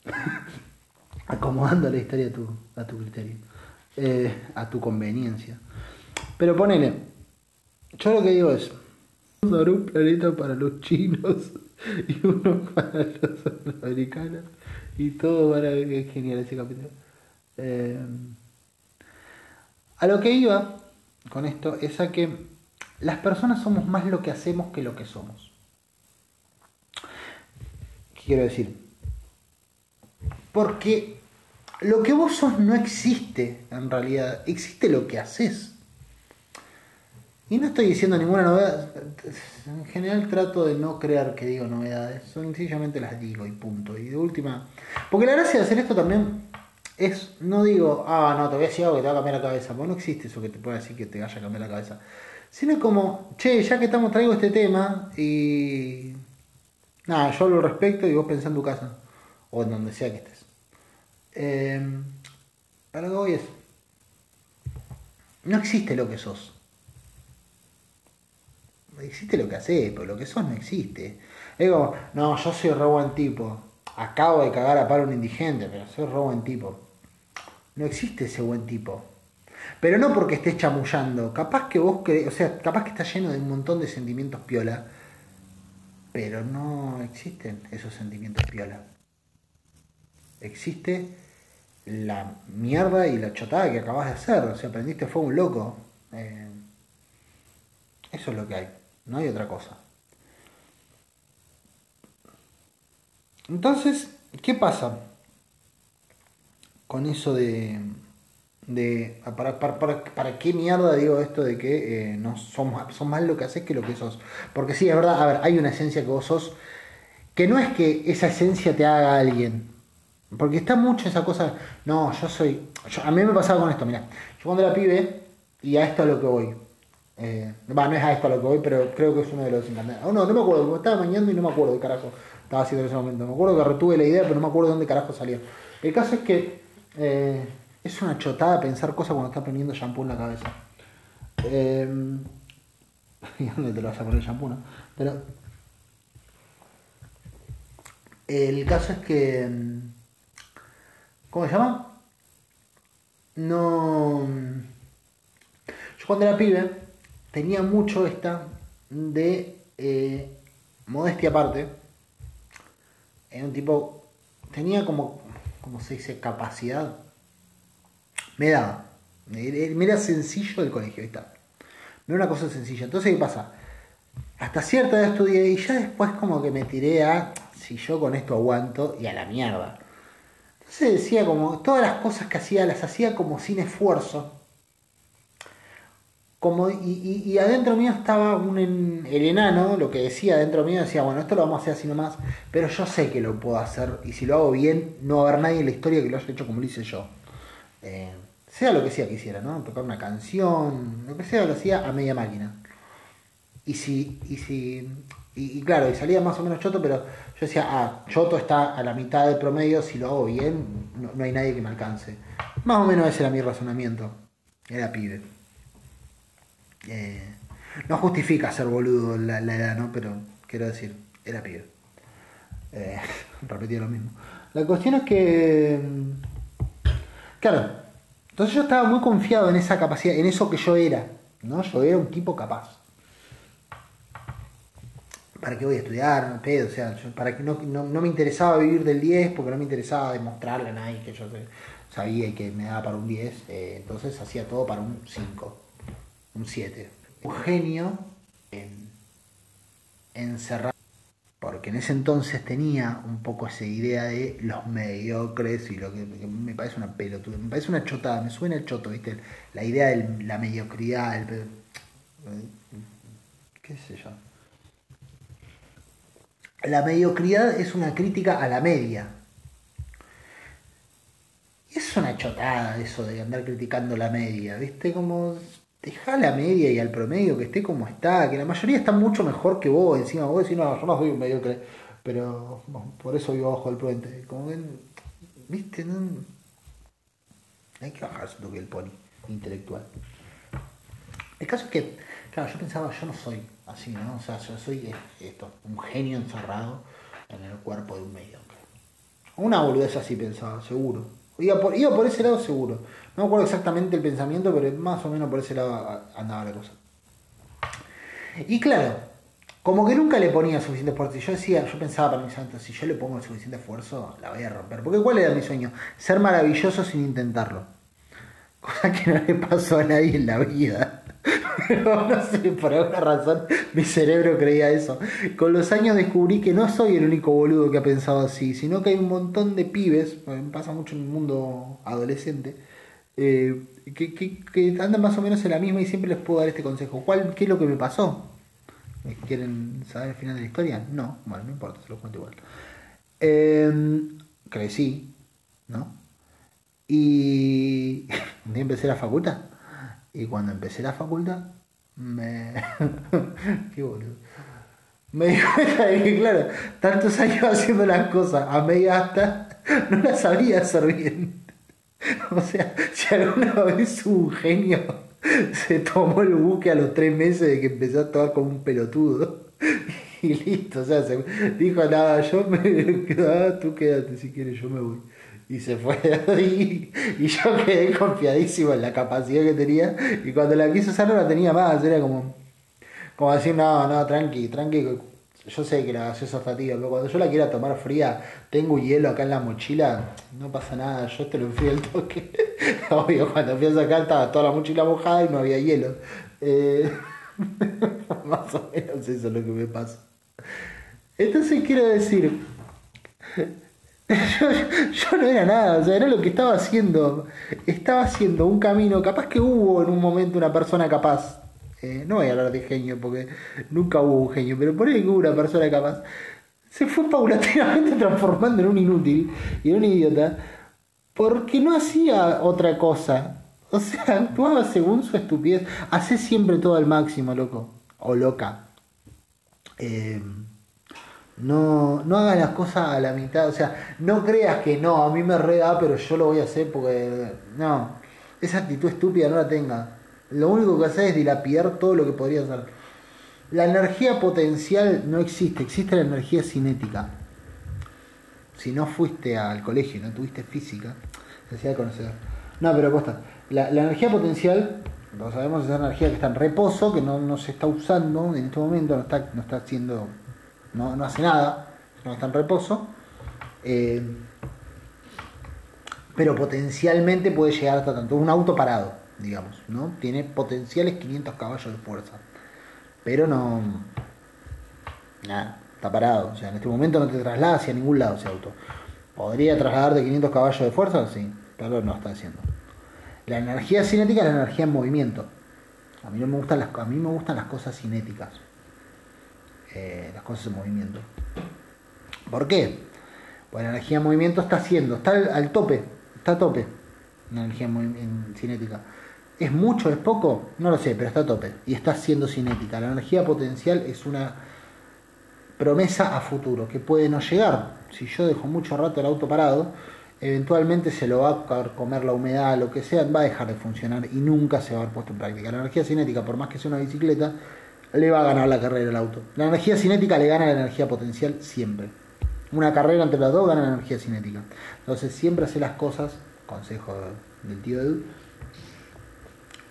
Acomodando la historia a tu, a tu criterio, eh, a tu conveniencia. Pero ponele, yo lo que digo es, dar un planeta para los chinos y uno para los americanos y todo para es genial ese capítulo. Eh, a lo que iba con esto es a que las personas somos más lo que hacemos que lo que somos. ¿Qué quiero decir? Porque lo que vos sos no existe en realidad, existe lo que haces. Y no estoy diciendo ninguna novedad. En general trato de no creer que digo novedades. Sencillamente las digo y punto. Y de última. Porque la gracia de hacer esto también es. No digo, ah, no, te voy a decir algo que te va a cambiar la cabeza. Porque no existe eso que te pueda decir que te vaya a cambiar la cabeza. Sino como, che, ya que estamos traigo este tema y. Nada, yo lo respeto y vos pensá en tu casa. O en donde sea que estés. Eh, para lo que voy es. No existe lo que sos existe lo que haces, pero lo que sos no existe. Digo, no, yo soy re buen tipo. Acabo de cagar a paro un indigente, pero soy re buen tipo. No existe ese buen tipo. Pero no porque estés chamullando. Capaz que vos crees, o sea, capaz que está lleno de un montón de sentimientos piola. Pero no existen esos sentimientos piola. Existe la mierda y la chotada que acabas de hacer. O sea, aprendiste fue un loco. Eh, eso es lo que hay. No hay otra cosa. Entonces, ¿qué pasa con eso de... de para, para, para, qué mierda digo esto de que eh, no somos, son más lo que haces que lo que sos? Porque sí, es verdad, a ver, hay una esencia que vos sos, que no es que esa esencia te haga alguien. Porque está mucho esa cosa, no, yo soy... a mí me pasaba con esto, mira, yo cuando era pibe, y a esto a lo que voy, eh, no es a esto a lo que voy, pero creo que es uno de los encantados. Oh, no, no me acuerdo, estaba mañando y no me acuerdo de carajo estaba haciendo en ese momento. Me acuerdo que retuve la idea, pero no me acuerdo de dónde carajo salió. El caso es que eh, es una chotada pensar cosas cuando estás poniendo shampoo en la cabeza. Eh, ¿Y dónde te lo vas a poner el shampoo, no? Pero. El caso es que. ¿Cómo se llama? No. Yo cuando era pibe tenía mucho esta de eh, modestia aparte. Era un tipo, tenía como, como se dice, capacidad. Me daba. Me era sencillo el colegio, ahí está. Me era una cosa sencilla. Entonces, ¿qué pasa? Hasta cierta edad estudié y ya después como que me tiré a, si yo con esto aguanto, y a la mierda. Entonces decía como, todas las cosas que hacía las hacía como sin esfuerzo como, y, y, adentro mío estaba un el enano, lo que decía adentro mío decía, bueno, esto lo vamos a hacer así nomás, pero yo sé que lo puedo hacer y si lo hago bien, no va a haber nadie en la historia que lo haya hecho como lo hice yo. Eh, sea lo que sea que hiciera, ¿no? Tocar una canción, lo que sea, lo hacía a media máquina. Y si, y si, y, claro, y salía más o menos choto, pero yo decía, ah, choto está a la mitad del promedio, si lo hago bien, no, no hay nadie que me alcance. Más o menos ese era mi razonamiento. Era pibe. Eh, no justifica ser boludo la, edad, ¿no? Pero quiero decir, era pibe. Eh, repetía lo mismo. La cuestión es que. Mm, claro. Entonces yo estaba muy confiado en esa capacidad, en eso que yo era. ¿no? Yo era un tipo capaz. ¿Para qué voy a estudiar? Pedo, o sea, para que no, me interesaba vivir del 10 porque no me interesaba demostrarle a nadie que yo sabía y que me daba para un 10. Eh, entonces hacía todo para un 5 un 7. Un genio encerrado, porque en ese entonces tenía un poco esa idea de los mediocres y lo que, me parece una pelotuda, me parece una chotada, me suena el choto, ¿viste? La idea de la mediocridad, el, qué sé yo. La mediocridad es una crítica a la media. Y es una chotada eso de andar criticando la media, ¿viste? Como deja la media y al promedio que esté como está, que la mayoría está mucho mejor que vos, encima vos decís, no, yo no soy un mediocre, pero por eso vivo abajo del puente. Como ven, ¿viste? No, hay que bajarse un toque el pony intelectual. El caso es que, claro, yo pensaba, yo no soy así, ¿no? O sea, yo soy esto, un genio encerrado en el cuerpo de un mediocre. Una boludez así pensaba, seguro. Iba por, iba por ese lado seguro. No me acuerdo exactamente el pensamiento, pero más o menos por ese lado andaba la cosa. Y claro, como que nunca le ponía suficiente esfuerzo. Yo decía, yo pensaba para mi santo, si yo le pongo el suficiente esfuerzo, la voy a romper. Porque ¿cuál era mi sueño? Ser maravilloso sin intentarlo. Cosa que no le pasó a nadie en la vida. Pero no sé, por alguna razón mi cerebro creía eso. Con los años descubrí que no soy el único boludo que ha pensado así, sino que hay un montón de pibes, me pasa mucho en el mundo adolescente, eh, que, que, andan más o menos en la misma y siempre les puedo dar este consejo. ¿Cuál, ¿Qué es lo que me pasó? ¿Quieren saber el final de la historia? No, bueno, no importa, se lo cuento igual. Em, crecí, ¿no? Y empecé la facultad. Y cuando empecé la facultad, me. Qué boludo. Me di cuenta de que, claro, tantos años haciendo las cosas a media hasta, no las sabía hacer bien. O sea, si alguna vez un genio se tomó el buque a los tres meses de que empezó a actuar como un pelotudo. Y listo, o sea, se dijo nada, yo me quedaba, tú quédate si quieres, yo me voy y se fue y, y yo quedé confiadísimo en la capacidad que tenía y cuando la quise usar no la tenía más, era como, como decir, no, no, tranqui, tranqui, yo sé que la gaseosa está tibia, pero cuando yo la quiera tomar fría, tengo hielo acá en la mochila, no pasa nada, yo te lo enfrío el toque. Obvio, cuando fui a sacar estaba toda la mochila mojada y no había hielo. Eh, más o menos eso es lo que me pasa. Entonces quiero decir, yo, no era nada, o sea, era lo que estaba haciendo. Estaba haciendo un camino, capaz que hubo en un momento una persona capaz. Eh, no voy a hablar de genio porque nunca hubo un genio, pero por ahí hubo una persona capaz. Se fue paulatinamente transformando en un inútil y en un idiota porque no hacía otra cosa. O sea, actuaba según su estupidez. Hace siempre todo al máximo, loco. O loca. Eh, no, no hagas las cosas a la mitad, o sea, no creas que no, a mí me reda, pero yo lo voy a hacer porque. No, esa actitud estúpida no la tenga. Lo único que haces es dilapidar todo lo que podría hacer. La energía potencial no existe, existe la energía cinética. Si no fuiste al colegio, no tuviste física, se hacía conocer. No, pero aposta. La, la energía potencial, lo sabemos, es energía que está en reposo, que no, no se está usando en este momento, no está, no está no, no hace nada, no está en reposo. Eh, pero potencialmente puede llegar hasta tanto. Un auto parado, digamos, ¿no? Tiene potenciales 500 caballos de fuerza. Pero no. Nada, está parado. O sea, en este momento no te traslada hacia ningún lado ese auto. ¿Podría trasladar de 500 caballos de fuerza? Sí, pero no está haciendo. La energía cinética es la energía en movimiento. A mí, no me gustan las, a mí me gustan las cosas cinéticas. Eh, las cosas en movimiento. ¿Por qué? Pues la energía en movimiento está haciendo, está al, tope, está a tope la energía en, cinética. ¿Es mucho, es poco? No lo sé, pero está a tope y está siendo cinética. La energía potencial es una promesa a futuro que puede no llegar. Si yo dejo mucho rato el auto parado, eventualmente se lo va a comer la humedad, lo que sea, va a dejar de funcionar y nunca se va a haber puesto en práctica. La energía cinética, por más que sea una bicicleta, le va a ganar la carrera el auto. La energía cinética le gana la energía potencial siempre. Una carrera entre las dos gana la energía cinética. Entonces siempre hace las cosas, consejo del tío Edu,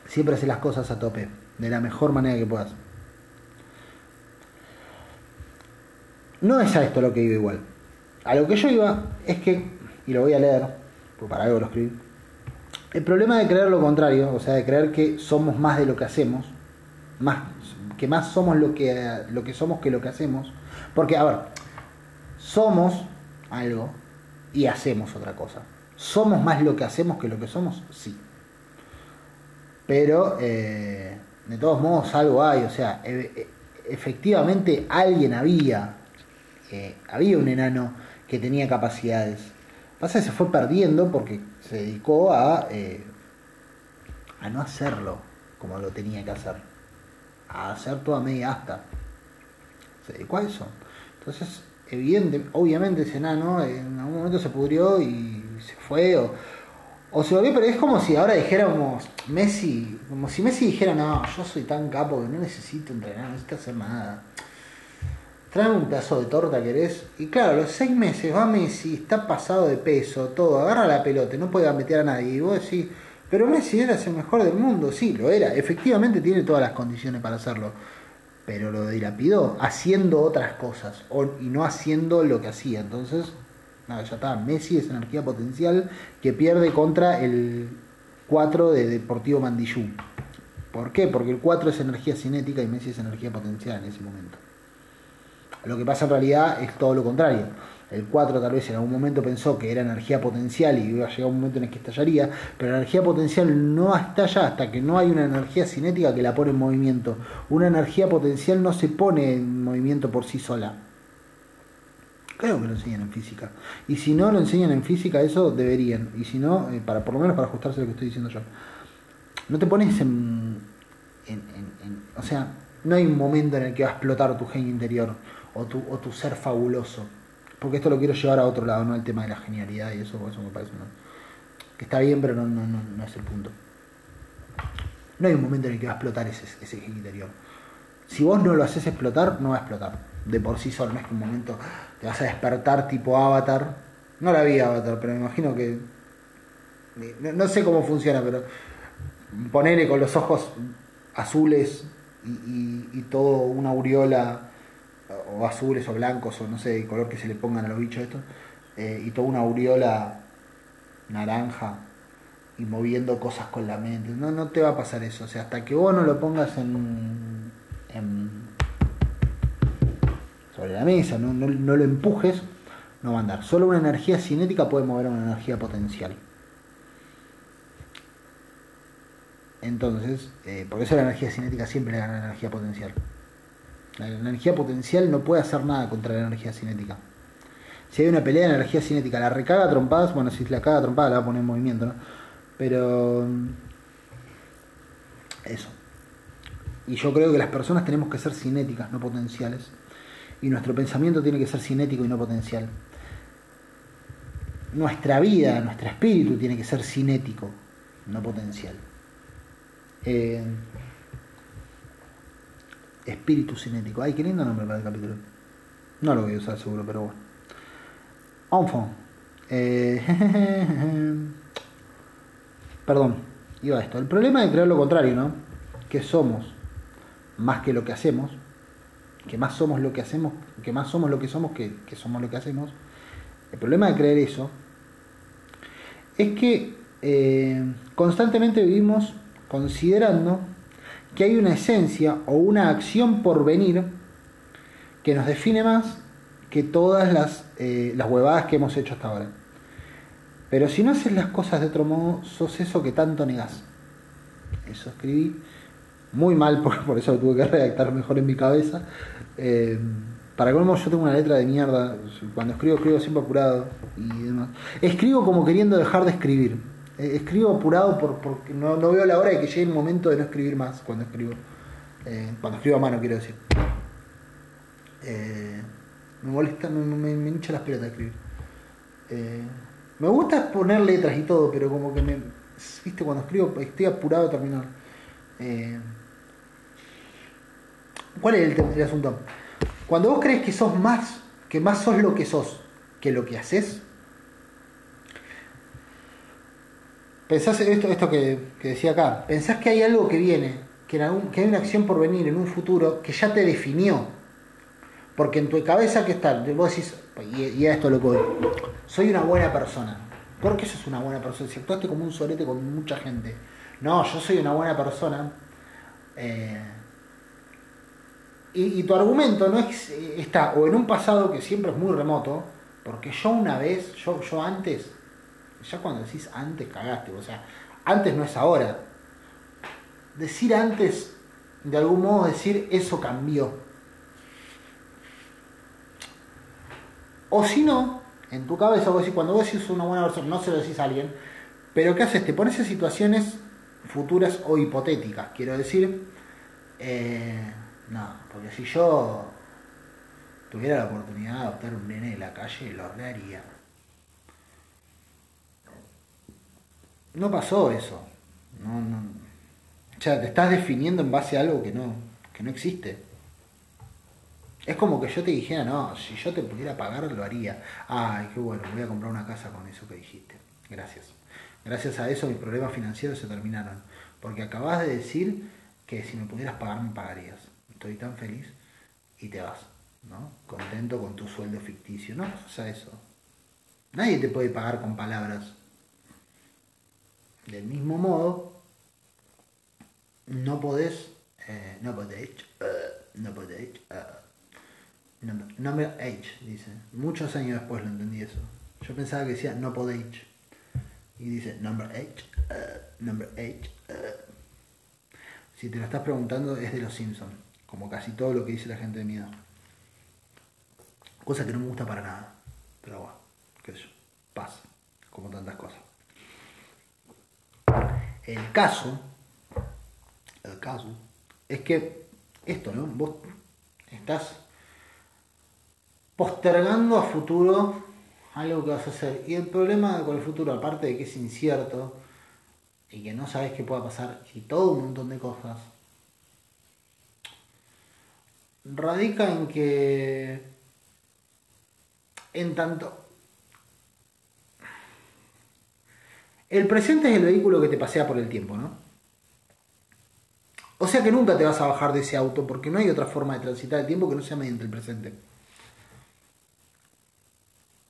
siempre hace las cosas a tope, de la mejor manera que puedas. No es a esto lo que iba igual. A lo que yo iba es que, y lo voy a leer, porque para algo lo escribí, el problema de creer lo contrario, o sea, de creer que somos más de lo que hacemos, más que más somos lo que, lo que somos que lo que hacemos. Porque, a ver, somos algo y hacemos otra cosa. ¿Somos más lo que hacemos que lo que somos? Sí. Pero, eh, de todos modos, algo hay. O sea, e, e, efectivamente alguien había. había un enano que tenía capacidades. Pasa que se fue perdiendo porque se dedicó a, eh, a no hacerlo como lo tenía que hacer. A hacer toda media hasta. Se dedicó a eso. Entonces, evidente, obviamente ese enano en algún momento se pudrió y se fue. O, o se volvió, pero es como si ahora dijéramos Messi, como si Messi dijera, no, yo soy tan capo que no necesito entrenar, no necesito hacer nada. Trae un pedazo de torta, querés. Y claro, a los seis meses va Messi, está pasado de peso, todo, agarra la pelota, no puede meter a nadie. Y vos decís, pero Messi era el mejor del mundo, sí, lo era. Efectivamente tiene todas las condiciones para hacerlo. Pero lo dilapidó, haciendo otras cosas, y no haciendo lo que hacía. Entonces, nada, ya está. Messi es energía potencial que pierde contra el 4 de Deportivo Mandillú. ¿Por qué? Porque el 4 es energía cinética y Messi es energía potencial en ese momento. Lo que pasa en realidad es todo lo contrario. El 4 tal vez en algún momento pensó que era energía potencial y iba a llegar un momento en el que estallaría, pero la energía potencial no estalla hasta que no hay una energía cinética que la pone en movimiento. Una energía potencial no se pone en movimiento por sí sola. Creo que lo enseñan en física. Y si no lo enseñan en física, eso deberían. Y si no, eh, para por lo menos para ajustarse a lo que estoy diciendo yo. No te pones en, en, en o sea, no hay un momento en el que va a explotar tu genio interior o tu, o tu ser fabuloso. Porque esto lo quiero llevar a otro lado, no al tema de la genialidad y eso, eso me parece que está bien, pero no, no, no, es el punto. No hay un momento en el que va a explotar ese, ese interior. Si vos no lo haces explotar, no va a explotar. De por sí solo, no es que un momento te vas a despertar tipo avatar. No la vi avatar, pero me imagino que. No, sé cómo funciona, pero ponerle con los ojos azules y, y, y todo una aureola o azules o blancos o no sé el color que se le pongan a los bichos estos, eh, y toda una aureola naranja y moviendo cosas con la mente. No, no te va a pasar eso. O sea, hasta que vos no lo pongas en, sobre la mesa, no, no, lo empujes, no va a andar. Solo una energía cinética puede mover una energía potencial. Entonces, eh, por eso la energía cinética siempre le gana energía potencial. La energía potencial no puede hacer nada contra la energía cinética. Si hay una pelea de energía cinética, la recaga a trompadas, bueno, si la caga a trompadas la va a poner en movimiento, ¿no? Pero. Mm, eso. Y yo creo que las personas tenemos que ser cinéticas, no potenciales. Y nuestro pensamiento tiene que ser cinético y no potencial. Nuestra vida, nuestro espíritu tiene que ser cinético, no potencial. Eh, Espíritu cinético. Ay, qué lindo nombre para el capítulo. No lo voy a usar seguro, pero bueno. Enfant. Eh, perdón, iba a esto. El problema de creer lo contrario, ¿no? Que somos más que lo que hacemos, que más somos lo que hacemos, que más somos lo que somos que, que somos lo que hacemos. El problema de creer eso es que eh, constantemente vivimos considerando que hay una esencia o una acción por venir que nos define más que todas las, eh, las huevadas que hemos hecho hasta ahora. Pero si no haces las cosas de otro modo, sos eso que tanto negás. Eso escribí muy mal, por, por eso lo tuve que redactar mejor en mi cabeza. Eh, para colmo yo tengo una letra de mierda, cuando escribo escribo siempre apurado y demás. Escribo como queriendo dejar de escribir. Eh, escribo apurado por, porque no, veo la hora de que llegue el momento de no escribir más cuando escribo. Eh, cuando escribo a mano, quiero decir. Eh, me molesta, me, me, hincha las pelotas escribir. me gusta poner letras y todo, pero como que me. Viste, cuando escribo estoy apurado a terminar. ¿Cuál es el, el asunto? Cuando vos crees que sos más, que más sos lo que sos que lo que haces, pensás esto, esto que, decía acá, pensás que hay algo que viene, que, hay una acción por venir en un futuro que ya te definió. Porque en tu cabeza que está, vos decís, y, a esto lo que soy una buena persona. ¿Por qué sos una buena persona? Si actuaste como un solete con mucha gente. No, yo soy una buena persona. Eh, y, tu argumento no es, está o en un pasado que siempre es muy remoto, porque yo una vez, yo antes ya cuando decís antes cagaste, o sea, antes no es ahora. Decir antes, de algún modo decir eso cambió. O si no, en tu cabeza, vos decís, cuando vos decís una buena persona, no se lo decís a alguien, pero ¿qué haces? Te pones en situaciones futuras o hipotéticas, quiero decir. Eh, no, porque si yo tuviera la oportunidad de adoptar un nene de la calle, lo haría. No pasó eso. No, no. O sea, te estás definiendo en base a algo que no, que no existe. Es como que yo te dijera, no, si yo te pudiera pagar, lo haría. Ay, qué bueno, voy a comprar una casa con eso que dijiste. Gracias. Gracias a eso mis problemas financieros se terminaron. Porque acabas de decir que si me pudieras pagar, me pagarías. Estoy tan feliz y te vas, ¿no? Contento con tu sueldo ficticio. No pasa eso. Nadie te puede pagar con palabras. Del mismo modo, no podés, eh, no podéis, eh, no podéis, eh, number, H, dice. Muchos años después lo entendí eso. Yo pensaba que decía no podéis. Y dice number H, number H. Si te lo estás preguntando, es de los Simpsons. Como casi todo lo que dice la gente de miedo. Cosa que no me gusta para nada. Pero bueno, qué sé yo. Pasa. Como tantas cosas. El caso, el caso, es que esto, ¿no? Vos estás postergando a futuro algo que vas a hacer. Y el problema con el futuro, aparte de que es incierto y que no sabes qué pueda pasar y todo un montón de cosas, radica en que en tanto el presente es el vehículo que te pasea por el tiempo, ¿no? O sea que nunca te vas a bajar de ese auto porque no hay otra forma de transitar el tiempo que no sea mediante el presente.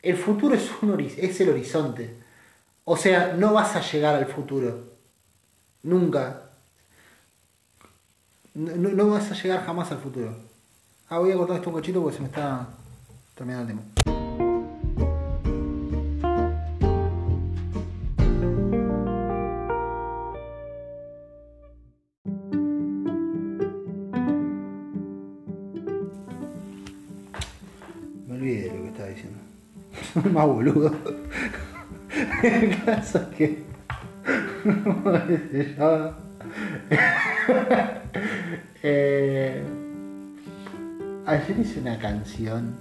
El futuro es, es el horizonte. O sea, no vas a llegar al futuro. Nunca. No, vas a llegar jamás al futuro. Ah, voy a cortar esto un cochito porque se me está terminando el tiempo. Más boludo. El caso es que. eh, ayer hice una canción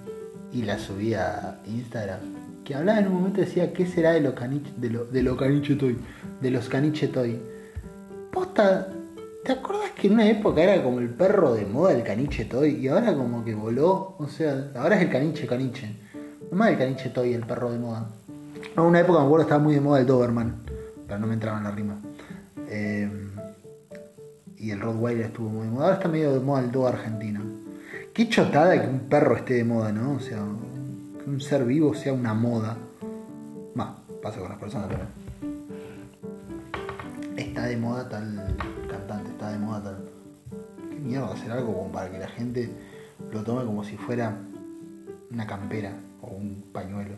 y la subí a Instagram que hablaba en un momento decía qué será de los caniche de, lo, de los caniche toy de los caniche toy posta ¿te acuerdas que en una época era como el perro de moda el caniche toy y ahora como que voló o sea ahora es el caniche caniche no más el caniche toy el perro de moda en una época me acuerdo estaba muy de moda el Doberman pero no me entraba en la rima eh, y el Rottweiler estuvo muy de moda ahora está medio de moda el Dogo argentino Qué chotada que un perro esté de moda, ¿no? O sea, que un ser vivo sea una moda. Va, pasa con las personas, pero. Está de moda tal cantante, está de moda tal. ¿Qué mierda hacer algo como para que la gente lo tome como si fuera una campera o un pañuelo?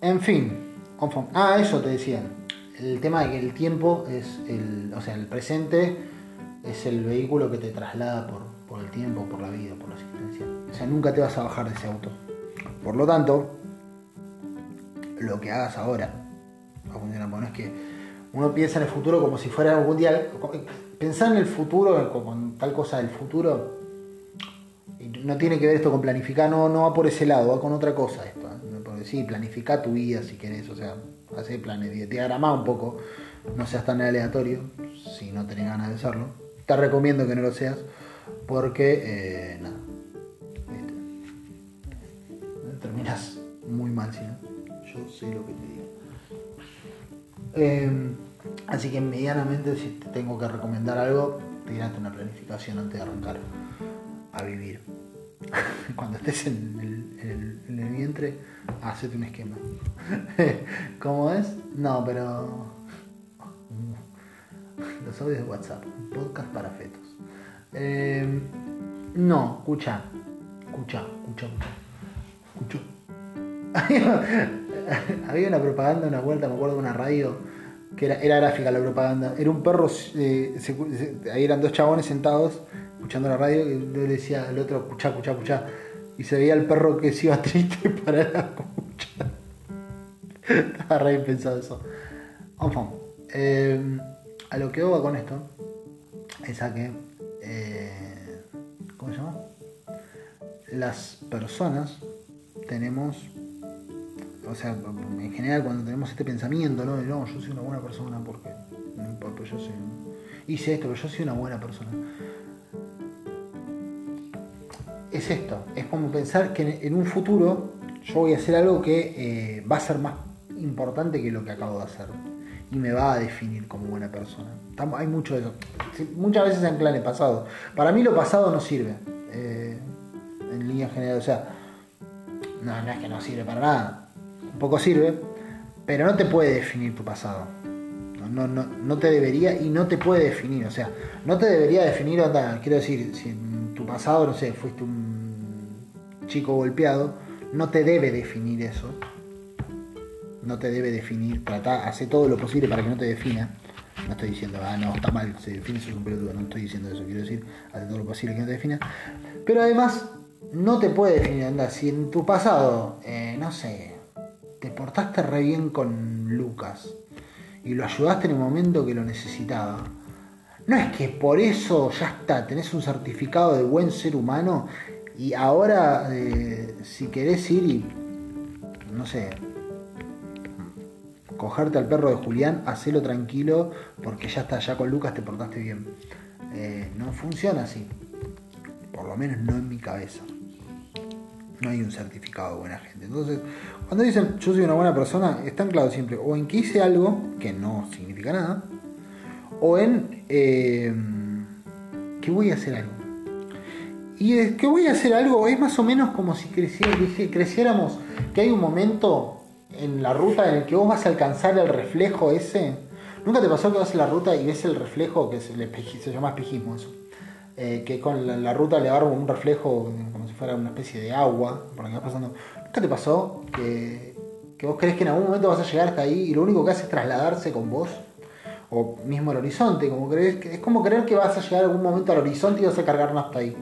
En fin. Ah, eso te decían el tema de que el tiempo es el, o sea, el presente es el vehículo que te traslada por, por el tiempo, por la vida, por la existencia. O sea, nunca te vas a bajar de ese auto. Por lo tanto, lo que hagas ahora va a funcionar. Bueno, es que uno piensa en el futuro como si fuera algún día. Pensar en el futuro, con tal cosa del futuro, no tiene que ver esto con planificar, no, no va por ese lado, va con otra cosa esto. ¿eh? Porque sí, planifica tu vida si querés, o sea, hacer planes, diagrama un poco, no seas tan aleatorio, si no tenés ganas de serlo. Te recomiendo que no lo seas, porque, eh, nada, terminas muy mal si no. Yo sé lo que te digo. Em, así que medianamente si te tengo que recomendar algo, tirate una planificación antes de arrancar a vivir. Cuando estés en el, en el vientre, hacete un esquema. ¿Cómo es? No, pero. Los audios de WhatsApp, un podcast para fetos. Eh, no, escucha, escucha, escucha, escucha. Había una propaganda, una vuelta, me acuerdo de una radio que era, era gráfica la propaganda. Era un perro, eh, ahí eran dos chabones sentados escuchando la radio, y le decía al otro, escuchá, escuchá, escuchá. Y se veía el perro que se iba triste para la escuchar. Estaba re pensado eso. Eh, a lo que va con esto es a que. eh, ¿Cómo se llama? Las personas tenemos. O sea, en general, cuando tenemos este pensamiento, ¿no? De, no, yo soy una buena persona porque. No importa, yo soy. Hice esto, pero yo soy una buena persona. Es esto, es como pensar que en- un futuro yo voy a hacer algo que eh, va a ser más importante que lo que acabo de hacer y me va a definir como buena persona. Hay mucho de eso. Muchas veces se ancla en el pasado. Para mí lo pasado no sirve. eh, en línea general, o sea, no, no es que no sirve para nada. Un poco sirve, pero no te puede definir tu pasado. No, no, no, te debería y no te puede definir. O sea, no te debería definir, quiero decir, si tu pasado, no sé, fuiste un chico golpeado, no te debe definir eso. No te debe definir, trata, hace todo lo posible para que no te defina. No estoy diciendo, ah, no, está mal, se define, sos un pelotudo. No estoy diciendo eso, quiero decir, hace todo lo posible que no te defina. Pero además, no te puede definir, anda, si en tu pasado, eh, no sé, te portaste re bien con Lucas y lo ayudaste en el momento que lo necesitaba. No es que por eso ya está, tenés un certificado de buen ser humano y ahora eh, si querés ir y, no sé, cogerte al perro de Julián, hacelo tranquilo porque ya está, ya con Lucas te portaste bien. Eh, no funciona así, por lo menos no en mi cabeza. No hay un certificado de buena gente. Entonces, cuando dicen yo soy una buena persona, están claro siempre o en que hice algo que no significa nada, o en eh, que voy a hacer algo. Y es que voy a hacer algo es más o menos como si creciéramos, que hay un momento en la ruta en el que vos vas a alcanzar el reflejo ese. ¿Nunca te pasó que vas en la ruta y ves el reflejo, que es el se llama espejismo eso? Eh, que con la, ruta le agarra un reflejo como si fuera una especie de agua por lo que pasando. ¿Nunca te pasó que, que vos crees que en algún momento vas a llegar hasta ahí y lo único que hace es trasladarse con vos? O mismo el horizonte, como crees es como creer que vas a llegar algún momento al horizonte y vas a cargarnos hasta ahí.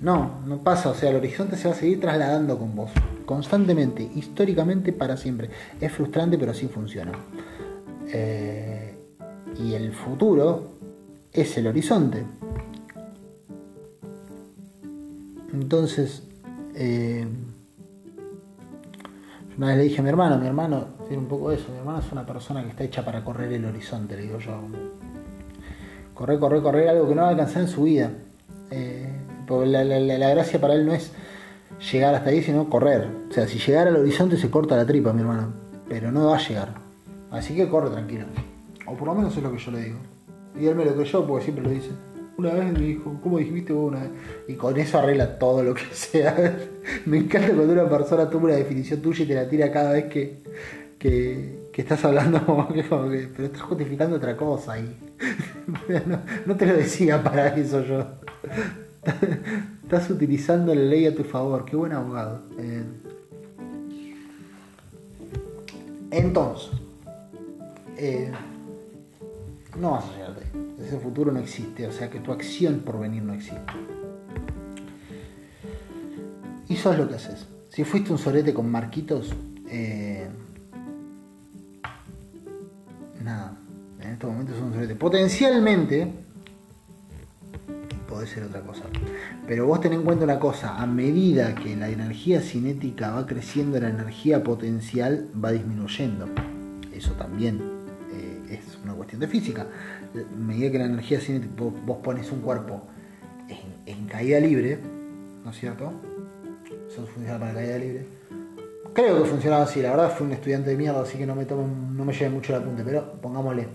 No, no pasa, o sea, el horizonte se va a seguir trasladando con vos, constantemente, históricamente, para siempre. Es frustrante, pero así funciona. Eh, y el futuro es el horizonte. Entonces, eh, una vez le dije a mi hermano, mi hermano tiene un poco de eso, mi hermano es una persona que está hecha para correr el horizonte, le digo yo. Correr, correr, correr, algo que no va a alcanzar en su vida. Eh, la, gracia para él no es llegar hasta ahí, sino correr. O sea, si llegara al horizonte se corta la tripa, mi hermano. Pero no va a llegar. Así que corre tranquilo. O por lo menos es lo que yo le digo. Y él me lo creyó porque siempre lo dice. Una vez me dijo, ¿cómo dijiste vos una vez? Y con eso arregla todo lo que sea. me encanta cuando una persona toma una definición tuya y te la tira cada vez que, que, que estás hablando, que, pero estás justificando otra cosa y no, te lo decía para eso yo. Estás utilizando la ley a tu favor, qué buen abogado. Eh, entonces, eh, no vas a llegar ahí. Ese futuro no existe, o sea que tu acción por venir no existe. Y eso es lo que haces. Si fuiste un sorete con marquitos, eh, nada, en estos momentos es un sorete. Potencialmente puede ser otra cosa. Pero vos ten en cuenta una cosa, a medida que la energía cinética va creciendo, la energía potencial va disminuyendo. Eso también eh, es una cuestión de física. A medida que la energía cinética, vos, pones un cuerpo en, caída libre, ¿no es cierto? Eso funciona para caída libre. Creo que funcionaba así, la verdad fui un estudiante de mierda, así que no me tomen, no me lleve mucho el apunte, pero pongámosle.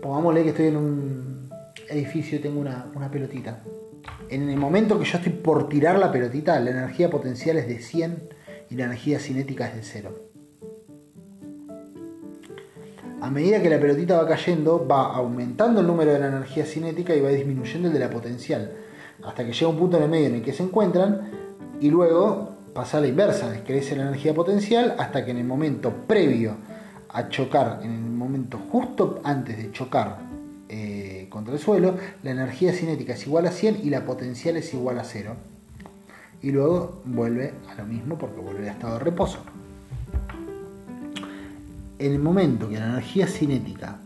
Pongámosle que estoy en un edificio y tengo una, una pelotita. En el momento que yo estoy por tirar la pelotita, la energía potencial es de 100 y la energía cinética es de 0. A medida que la pelotita va cayendo, va aumentando el número de la energía cinética y va disminuyendo el de la potencial. Hasta que llega un punto en el medio en el que se encuentran y luego pasa a la inversa, crece la energía potencial hasta que en el momento previo a chocar, en el momento justo antes de chocar eh, contra el suelo, la energía cinética es igual a 100 y la potencial es igual a 0. Y luego vuelve a lo mismo porque vuelve al estado de reposo. En el momento que la energía cinética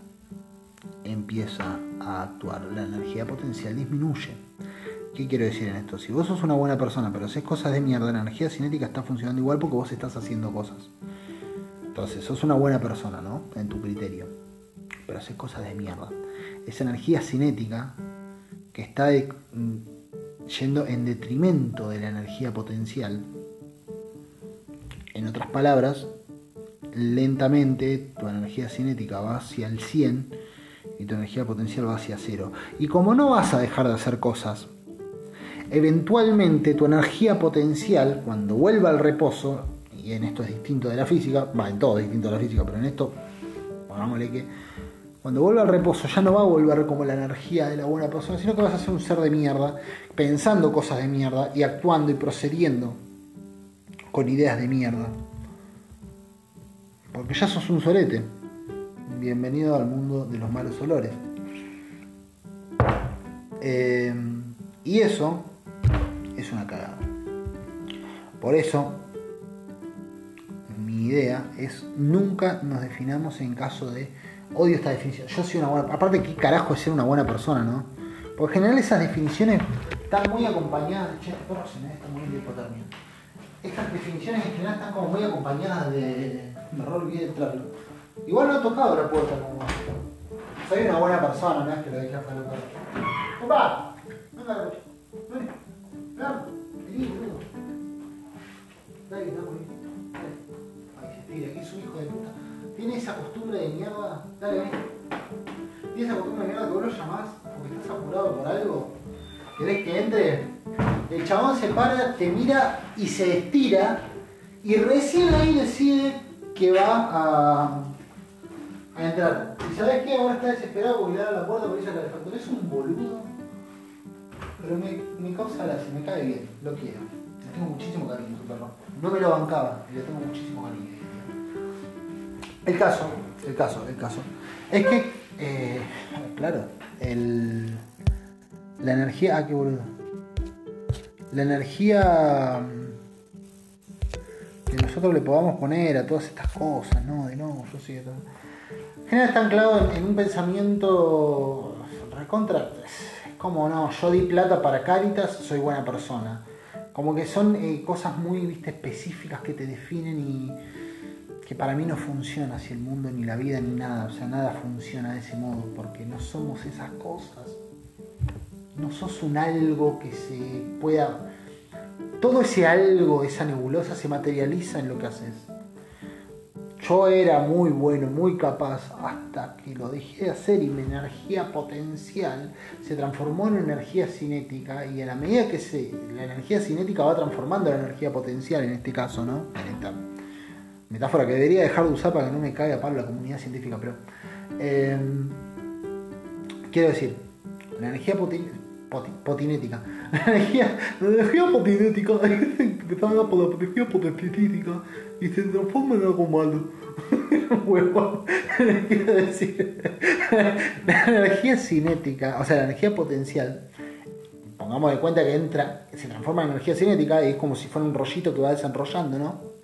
empieza a actuar, la energía potencial disminuye. ¿Qué quiero decir en esto? Si vos sos una buena persona pero haces cosas de mierda, la energía cinética está funcionando igual porque vos estás haciendo cosas. Entonces, sos una buena persona, ¿no? En tu criterio. Pero haces cosas de mierda. Esa energía cinética que está mm, yendo en detrimento de la energía potencial. En otras palabras, lentamente tu energía cinética va hacia el 100 y tu energía potencial va hacia 0. Y como no vas a dejar de hacer cosas, eventualmente tu energía potencial, cuando vuelva al reposo, y en esto es distinto de la física, va, en todo es distinto de la física, pero en esto, pongámosle que cuando vuelva al reposo ya no va a volver como la energía de la buena persona, sino que vas a ser un ser de mierda, pensando cosas de mierda y actuando y procediendo con ideas de mierda. Porque ya sos un solete. Bienvenido al mundo de los malos olores. Eh, y eso es una cagada. Por eso, mi idea es nunca nos definamos en caso de odio esta definición. Yo soy una buena. Aparte, ¿qué carajo es ser una buena persona, no? En general esas definiciones están muy acompañadas. Che, porra, se me está muy hipotermia. Estas definiciones en general están como muy acompañadas de. Me olvidé. Igual no he tocado la puerta como. Soy una buena persona, no es que lo dejé afuera la puerta. Venga, ven. De mierda. Dale, ven. Tiene esa costumbre de mierda que vos lo llamás porque estás apurado por algo. ¿Querés que entre? El chabón se para, te mira y se estira. Y recién ahí decide que va a, entrar. Y sabes qué? Ahora está desesperado porque le da la puerta porque dice calefactor. Es un boludo. Pero me, me causa gracia, me cae bien, lo quiero. Le tengo muchísimo cariño a su perro. No me lo bancaba y le tengo muchísimo cariño. El caso, el caso, el caso. Es que, eh, claro, el, la energía. Ah, qué boludo. La energía que nosotros le podamos poner a todas estas cosas, ¿no? De no, yo sí, general está anclado en un pensamiento recontra como no, yo di plata para Caritas, soy buena persona. Como que son eh, cosas muy ¿viste, específicas que te definen y que para mí no funciona así el mundo, ni la vida, ni nada. O sea, nada funciona de ese modo, porque no somos esas cosas. No sos un algo que se pueda... Todo ese algo, esa nebulosa se materializa en lo que haces. Yo era muy bueno, muy capaz, hasta que lo dejé de hacer y mi energía potencial se transformó en energía cinética y a la medida que se, la energía cinética va transformando la energía potencial en este caso, ¿no? Metáfora que debería dejar de usar para que no me caiga para la comunidad científica, pero eh, quiero decir, la energía potinética, la energía, la energía potinética, por la energía potencialítica y se transforma en algo malo. Huevón, quiero decir, la energía cinética, o sea, la energía potencial, pongamos de cuenta que entra, se transforma en energía cinética y es como si fuera un rollito que va desenrollando, ¿no?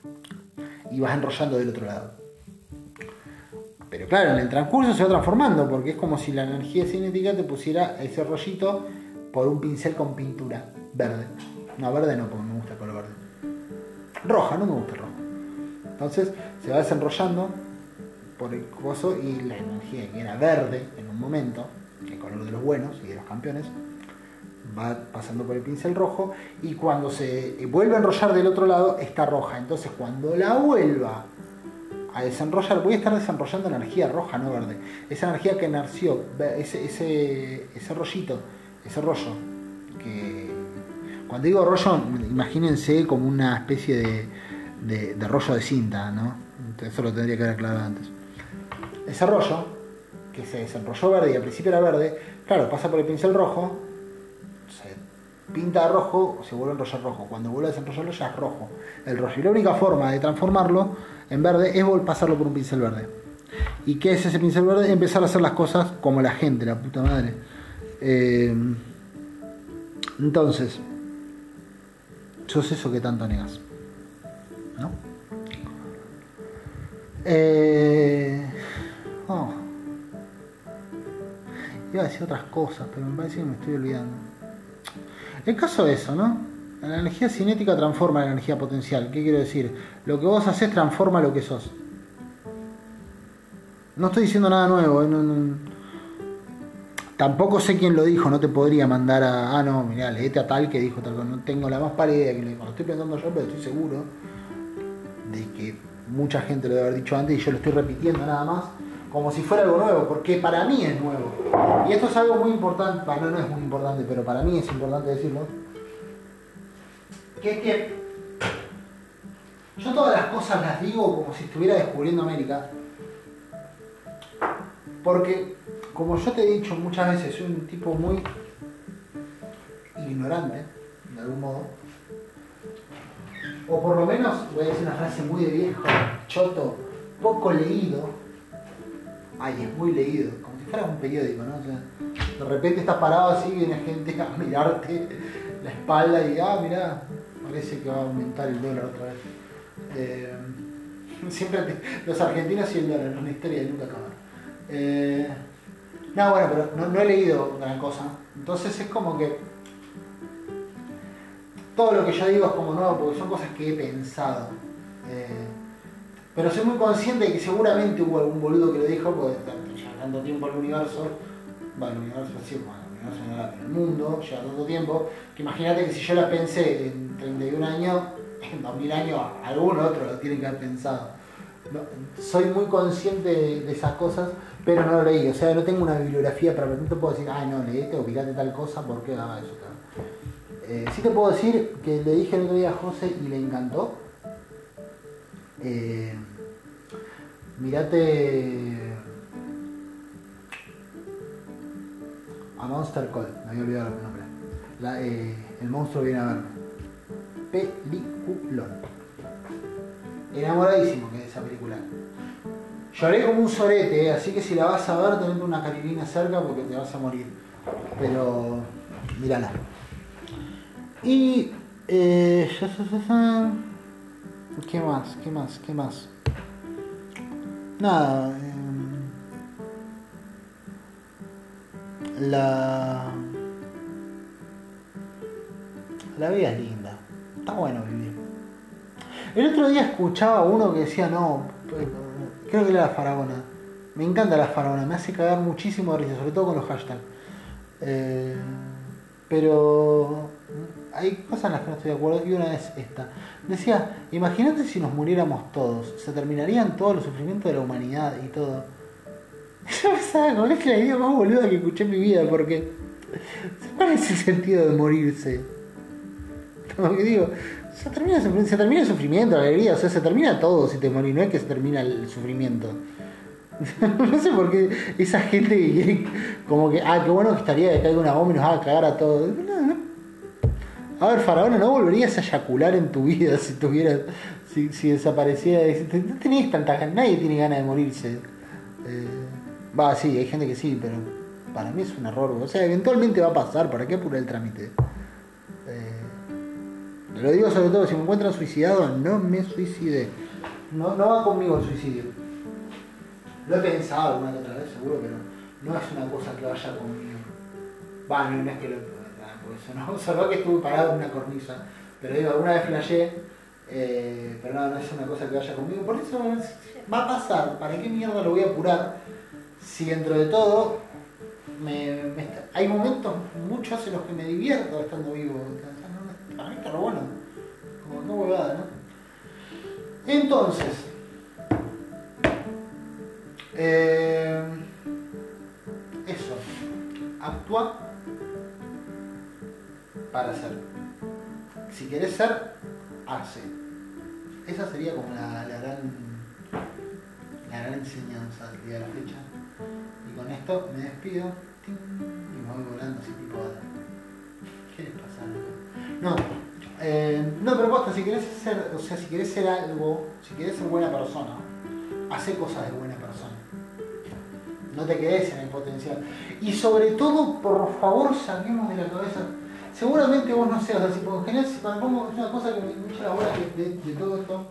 Y vas enrollando del otro lado. Pero claro, en el transcurso se va transformando, porque es como si la energía cinética te pusiera ese rollito por un pincel con pintura verde. No, verde no, porque me gusta el color verde. Roja, no me gusta el rojo. Entonces se va desenrollando por el coso y la energía que era verde en un momento, el color de los buenos y de los campeones, va pasando por el pincel rojo y cuando se vuelve a enrollar del otro lado está roja. Entonces cuando la vuelva a desenrollar, voy a estar desenrollando energía roja, no verde. Esa energía que nació, ese, ese, ese rollito, ese rollo, que cuando digo rollo, imagínense como una especie de de, rollo de cinta, ¿no? Eso lo tendría que haber aclarado antes. Ese rollo, que se desenrolló verde y al principio era verde, claro, pasa por el pincel rojo, pinta rojo, se vuelve a enrollar rojo. Cuando vuelve a desenrollarlo ya es rojo el rollo. Y la única forma de transformarlo en verde es pasarlo por un pincel verde. ¿Y qué es ese pincel verde? Empezar a hacer las cosas como la gente, la puta madre Eh, entonces, sos eso que tanto negas. ¿No? Eh, oh. Iba a decir otras cosas, pero me parece que me estoy olvidando. El caso es eso, ¿no? La energía cinética transforma la energía potencial. ¿Qué quiero decir? Lo que vos haces transforma lo que sos. No estoy diciendo nada nuevo. ¿eh? Tampoco sé quién lo dijo. No te podría mandar a. Ah, no, mirá, leete a tal que dijo tal cosa. No tengo la más pálida idea que lo dijo. Lo estoy pensando yo, pero estoy seguro de que mucha gente lo debe haber dicho antes y yo lo estoy repitiendo nada más como si fuera algo nuevo, porque para mí es nuevo. Y esto es algo muy importante, no, no es muy importante, pero para mí es importante decirlo, que es que yo todas las cosas las digo como si estuviera descubriendo América, porque como yo te he dicho muchas veces, soy un tipo muy ignorante, de algún modo, o por lo menos, voy a decir una frase muy de viejo, choto, poco leído, ay, es muy leído, como si fuera un periódico, ¿no? De repente estás parado así y viene gente a mirarte la espalda y, ah, mira, parece que va a aumentar el dólar otra vez. Eh, siempre los argentinos y el dólar, una historia de nunca acabar. Eh, no, bueno, pero no, he leído gran cosa. Entonces es como que todo lo que yo digo es como nuevo porque son cosas que he pensado. Eh, pero soy muy consciente de que seguramente hubo algún boludo que lo dijo, porque lleva tanto tiempo el universo, bueno, el universo sí, bueno, el universo no era, el mundo lleva tanto tiempo, que imagínate que si yo la pensé en 31 años, en 2000 años algún otro lo tiene que haber pensado. soy muy consciente de, esas cosas, pero no lo leí. O sea, no tengo una bibliografía para no te puedo decir, ay no, leíste o mirate tal cosa porque daba eso. Eh, sí te puedo decir que le dije el otro día a José y le encantó eh, mirate a Monster Call, me había olvidado el nombre. Eh, el monstruo viene a verme. Peliculón. Enamoradísimo que es esa película. Lloré como un sorete, eh, así que si la vas a ver, tenete una carilina cerca porque te vas a morir. Pero, mírala. Y. Eh, ¿Qué más? ¿Qué más? ¿Qué más? Nada. Em, la. La vida es linda. Está bueno vivir. El otro día escuchaba uno que decía, no, creo que era la faraona. Me encanta la faraona, me hace cagar muchísimo de risa, sobre todo con los hashtags. Eh, pero hay cosas en las que no estoy de acuerdo y una es esta. Decía, imagínate si nos muriéramos todos, se terminarían todos los sufrimientos de la humanidad y todo. Yo pensaba, con es la idea más boluda que escuché en mi vida, porque ¿cuál es el sentido de morirse? Como que digo, se termina, se termina el sufrimiento, la alegría, o sea, se termina todo si te morís, no es que se termina el sufrimiento. no sé por qué esa gente como que, ah, qué bueno que estaría que caiga una bomba y nos haga cagar a todos. A ver, Faraón, ¿no volverías a eyacular en tu vida si tuvieras, si, si? No tenías tanta ganas, nadie tiene ganas de morirse. Eh, va, sí, hay gente que sí, pero para mí es un error. O sea, eventualmente va a pasar, ¿para qué apurar el trámite? Eh, lo digo sobre todo, si me encuentran suicidado, no me suicide. No, no va conmigo el suicidio. Lo he pensado alguna otra vez, seguro, pero no es una cosa que vaya conmigo. Va, no, es que lo porque sonó, que estuve parado en una cornisa. Pero digo, alguna vez flashé, eh, pero no, no es una cosa que vaya conmigo. Por eso va a pasar. ¿Para qué mierda lo voy a apurar? Si dentro de todo hay momentos, muchos en los que me divierto estando vivo. Para mí está lo bueno. Como no huevada, ¿no? Entonces, eh, eso, actúa para ser. Si querés ser, hace. Esa sería como la, gran la gran enseñanza del día de la fecha. Y con esto me despido y me voy volando así tipo. ¿Qué les pasa? No, eh, no, pero basta, si querés ser, o sea, si querés ser algo, si querés ser buena persona, hace cosas de buena persona. no te quedes en el potencial. Y sobre todo, por favor, saquemos de la cabeza. Seguramente vos no seas así, porque en general, si pongo una cosa que me mucha la hora de, de, todo esto,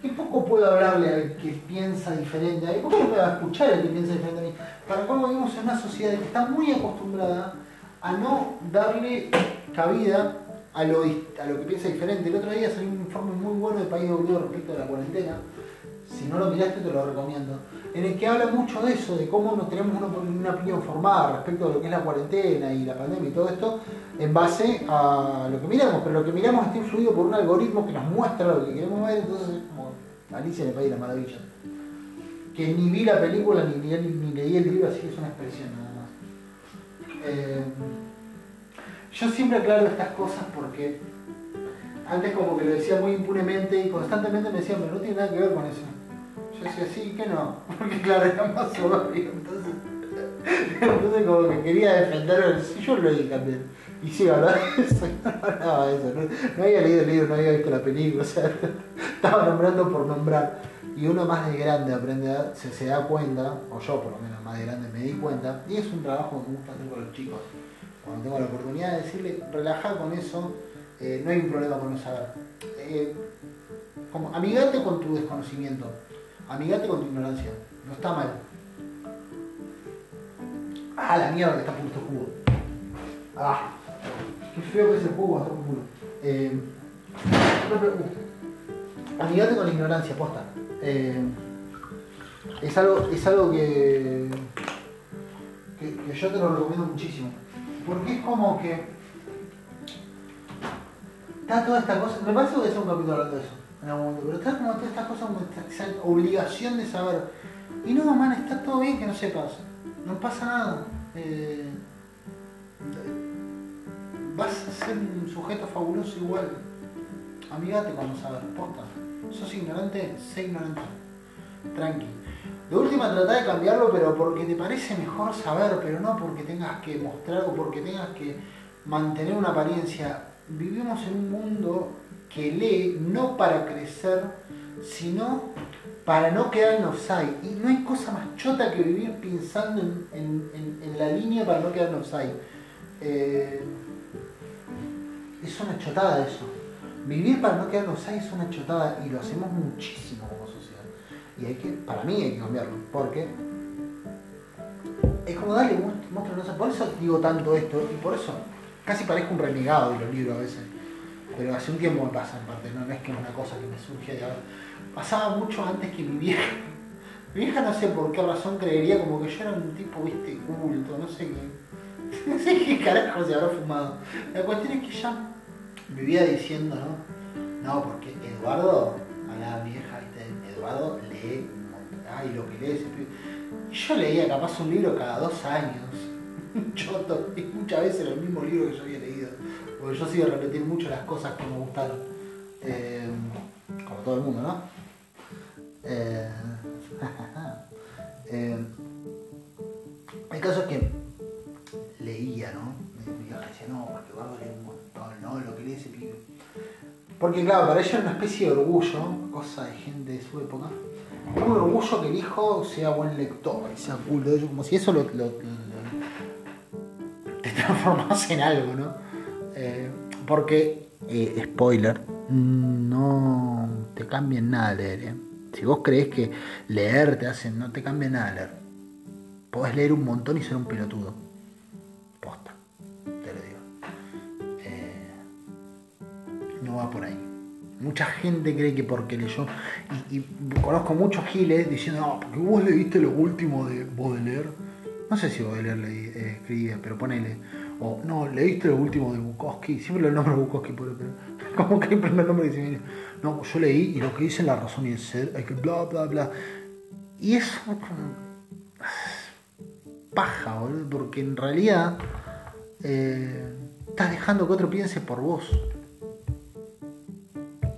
¿qué poco puedo hablarle al que piensa diferente a mí? ¿Poco puedo escuchar al que piensa diferente a mí? Para cómo vivimos en una sociedad que está muy acostumbrada a no darle cabida a lo, a lo que piensa diferente. El otro día salió un informe muy bueno de País W respecto a la cuarentena. Si no lo miraste, te lo recomiendo en el que habla mucho de eso, de cómo no tenemos una, opinión formada respecto a lo que es la cuarentena y la pandemia y todo esto, en base a lo que miramos, pero lo que miramos está influido por un algoritmo que nos muestra lo que queremos ver, entonces es como Alicia el País la Maravilla. Que ni vi la película ni, ni, leí el libro, así que es una expresión nada más. Eh, yo siempre aclaro estas cosas porque antes como que lo decía muy impunemente y constantemente me decían, pero no tiene nada que ver con eso decía, sí, que no, porque claro, era más soberbio, entonces, entonces como que quería defender, sí, yo lo leí también. Y sí, ¿verdad? Eso, no hablaba eso, no, había leído el libro, no había visto la película, o sea, estaba nombrando por nombrar. Y uno más de grande aprende a, se, se da cuenta, o yo por lo menos más de grande me di cuenta, y es un trabajo que me gusta hacer con los chicos. Cuando tengo la oportunidad de decirle, relaja con eso, eh, no hay un problema con no saber. Eh, como amigate con tu desconocimiento Amigate con tu ignorancia. No está mal. Ah, la mierda que está puesto jugo. Ah, qué feo que es el jugo hasta un culo. Eh, amigate con la ignorancia, posta. Eh, es algo, es algo que, que, yo te lo recomiendo muchísimo. Porque es como que está toda esta cosa. Me parece que voy un capítulo hablando de eso pero está como todas estas cosas, como esa obligación de saber. Y no, man, está todo bien que no sepas. No pasa nada. Eh, vas a ser un sujeto fabuloso igual. Amigate cuando sabes, posta. Sos ignorante, sé ignorante. Tranqui. De última trata de cambiarlo, pero porque te parece mejor saber, pero no porque tengas que mostrar o porque tengas que mantener una apariencia. Vivimos en un mundo que lee no para crecer, sino para no quedar en offside. Y no hay cosa más chota que vivir pensando en, la línea para no quedar en. Eh, es una chotada eso. Vivir para no quedar en es una chotada y lo hacemos muchísimo como sociedad. Y hay que, para mí hay que cambiarlo, porque es como darle muestro, Por eso digo tanto esto y por eso casi parezco un renegado de los libros a veces pero hace un tiempo me pasa en parte, no, es que es una cosa que me surge de ahora. Pasaba mucho antes que mi vieja. Mi vieja no sé por qué razón creería como que yo era un tipo, viste, culto, no sé qué. No sé qué carajo se habrá fumado. La cuestión es que ya vivía diciendo, ¿no? No, porque Eduardo, a la vieja, viste, Eduardo lee un. Ay, lo que lee Y yo leía capaz un libro cada dos años. Choto, y muchas veces el mismo libro que yo había leído porque yo sigo repetir mucho las cosas que me gustaron. Eh, como todo el mundo, ¿no? Eh, eh, el caso es que leía, ¿no? Mi hija decía, no, porque Eduardo lee un montón, ¿no? Lo que lee ese pibe. Porque claro, para ella era una especie de orgullo, cosa de gente de su época, un orgullo que el hijo sea buen lector y sea culto, como si eso lo, lo, te transformase en algo, ¿no? Eh, porque, eh, spoiler, no te cambia nada leer. ¿eh? Si vos crees que leer te hace, no te cambia nada leer. Podés leer un montón y ser un pelotudo. Posta, te lo digo. no va por ahí. Mucha gente cree que porque leyó, y, conozco muchos giles diciendo, no, porque vos leíste lo último de Baudelaire. No sé si Baudelaire leí, escribía, pero ponele no, leíste lo último de Bukowski, siempre lo nombro Bukowski, pero, como que el primer nombre que. No, yo leí y lo que dice la razón y el ser, hay que bla, bla, bla. Y eso paja, boludo, porque en realidad eh, estás dejando que otro piense por vos.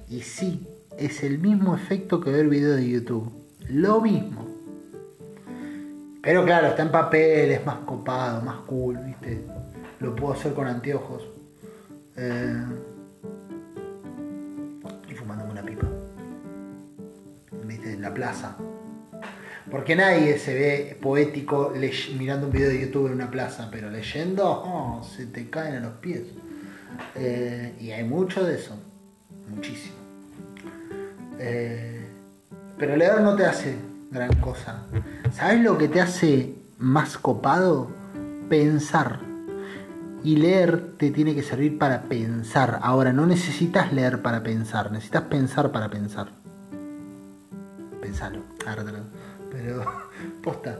Y sí, es el mismo efecto que ver videos de YouTube. Lo mismo. Pero claro, está en papel, es más copado, más cool, ¿viste? Lo puedo hacer con anteojos. Eh, y fumándome una pipa. En la plaza. Porque nadie se ve poético mirando un video de YouTube en una plaza, pero leyendo, oh, se te caen a los pies. Eh, y hay mucho de eso, muchísimo. Eh, pero leer no te hace gran cosa. ¿Sabes lo que te hace más copado? Pensar. Y leer te tiene que servir para pensar. Ahora, no necesitas leer para pensar, necesitas pensar para pensar. Pensalo, Pero, posta.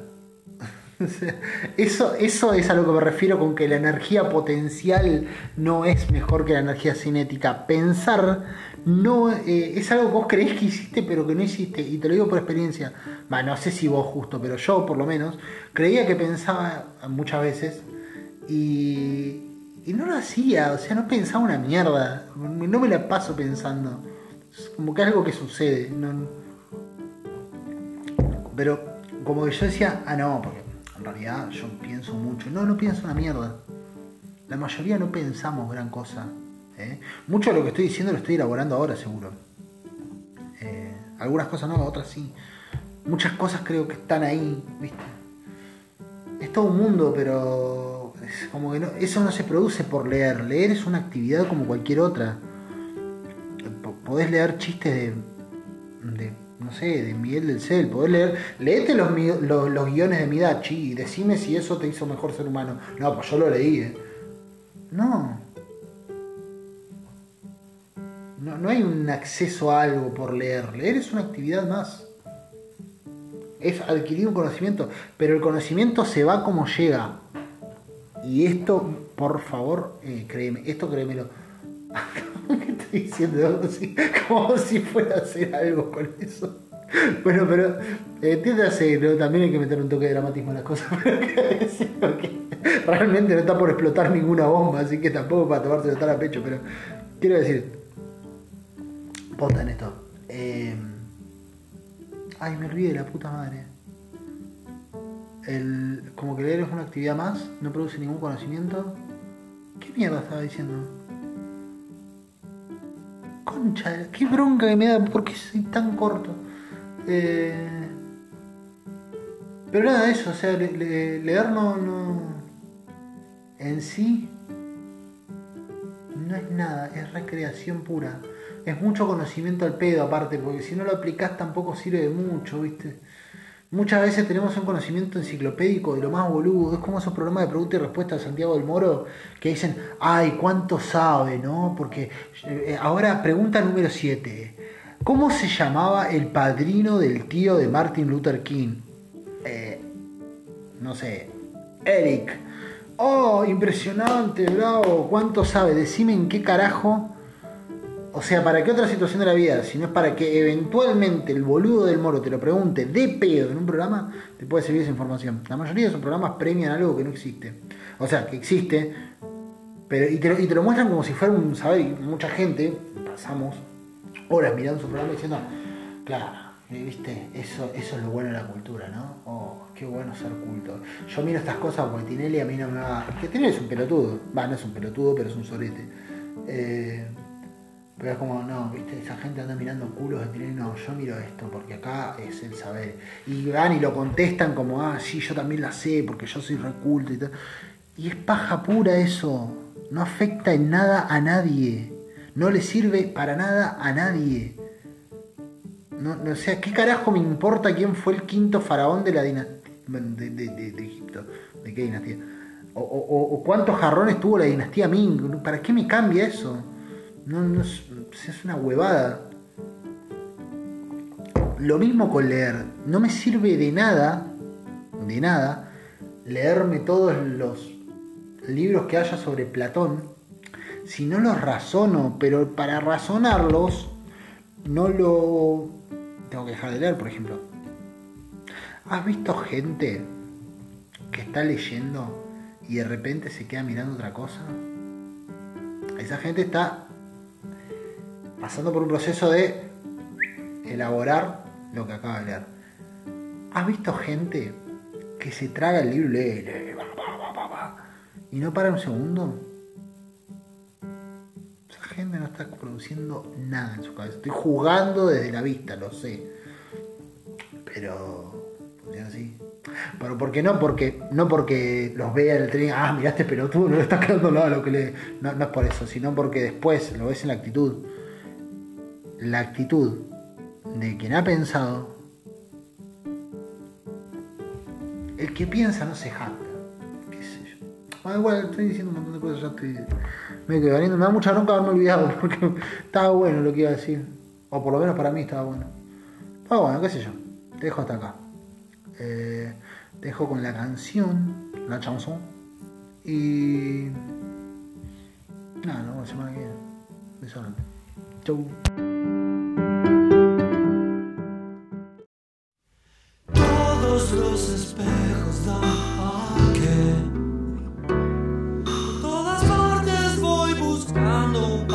Eso, eso es a lo que me refiero con que la energía potencial no es mejor que la energía cinética. Pensar no eh, es algo que vos creés que hiciste pero que no hiciste. Y te lo digo por experiencia. no sé si vos justo, pero yo por lo menos creía que pensaba muchas veces y, no lo hacía, o sea, no pensaba una mierda. No me la paso pensando. Como que algo que sucede. pero como que yo decía, ah, no, porque en realidad yo pienso mucho. No, no pienso una mierda. La mayoría no pensamos gran cosa. ¿eh? Mucho de lo que estoy diciendo lo estoy elaborando ahora, seguro. Eh, algunas cosas no, otras sí. Muchas cosas creo que están ahí, ¿viste? Es todo un mundo, pero como que eso no se produce por leer. Leer es una actividad como cualquier otra. Podés leer chistes de no sé, de Miguel del Cel, poder leer, leete los, los, guiones de Midachi y decime si eso te hizo mejor ser humano. No, pues yo lo leí, ¿eh? No. no. No hay un acceso a algo por leer. Leer es una actividad más. Es adquirir un conocimiento, pero el conocimiento se va como llega. Y esto, por favor, eh, créeme, esto créemelo ¿Qué estoy diciendo? Como si, fuera a hacer algo con eso. Bueno, pero entiéndase, ¿no? también hay que meter un toque de dramatismo en las cosas. Porque realmente no está por explotar ninguna bomba, así que tampoco para tomarse tan a pecho. Pero quiero decir, posta en esto. Eh, ay, me olvidé de la puta madre. El, como que leer es una actividad más, no produce ningún conocimiento. ¿Qué mierda estaba diciendo? Concha, qué bronca que me da porque soy tan corto. Eh, pero nada, eso, o sea, leer no, no. En sí. No es nada, es recreación pura. Es mucho conocimiento al pedo, aparte, porque si no lo aplicás tampoco sirve de mucho, ¿viste? Muchas veces tenemos un conocimiento enciclopédico de lo más boludo. Es como esos programas de pregunta y respuesta de Santiago del Moro que dicen, ay, ¿cuánto sabe? ¿no? Porque eh, ahora pregunta número 7. ¿Cómo se llamaba el padrino del tío de Martin Luther King? Eh, no sé, Eric. Oh, impresionante, bravo. ¿Cuánto sabe? Decime en qué carajo o sea, ¿para qué otra situación de la vida? Si no es para que eventualmente el boludo del moro te lo pregunte de pedo en un programa, te puede servir esa información. La mayoría de esos programas premian algo que no existe. O sea, que existe, pero, y, te lo, muestran como si fuera un saber. mucha gente, pasamos horas mirando su programa diciendo, claro, viste, eso, eso es lo bueno de la cultura, ¿no? Oh, qué bueno ser culto. Yo miro estas cosas porque Tinelli a mí no me va. Que Tinelli es un pelotudo. Va, no es un pelotudo, pero es un sorete. Eh, pero es como, no, viste, esa gente anda mirando culos de Tinelli, no, yo miro esto porque acá es el saber. Y van y lo contestan como, ah, sí, yo también la sé porque yo soy reculto y tal. Y es paja pura eso, no afecta en nada a nadie, no le sirve para nada a nadie. No, o sea, ¿qué carajo me importa quién fue el quinto faraón de la dinastía de, de, Egipto? ¿De qué dinastía? O, o, cuántos jarrones tuvo la dinastía Ming. ¿Para qué me cambia eso? No, no es, una huevada. Lo mismo con leer. No me sirve de nada, de nada, leerme todos los libros que haya sobre Platón si no los razono, pero para razonarlos no lo tengo que dejar de leer, por ejemplo. ¿Has visto gente que está leyendo y de repente se queda mirando otra cosa? Esa gente está pasando por un proceso de elaborar lo que acaba de leer. ¿Has visto gente que se traga el libro y lee, lee y no para un segundo? Esa gente no está produciendo nada en su cabeza. Estoy jugando desde la vista, lo sé. Pero funciona así. Pero porque no, porque no porque los vea en el tren, ah, miraste pero tú no le estás quedando nada a lo que le. No, no es por eso, sino porque después lo ves en la actitud la actitud de quien ha pensado, el que piensa no se jacta. ¿Qué sé yo? Bueno, igual estoy diciendo un montón de cosas, ya estoy medio que valiendo. Me da mucha bronca haberme olvidado porque estaba bueno lo que iba a decir. O por lo menos para mí estaba bueno. Pero bueno, qué sé yo. Te dejo hasta acá. Te dejo con la canción, la chanson. Y. Nada, nos vemos semana que viene. Besarte. Chau. todos los espejos dan que todas partes voy buscando un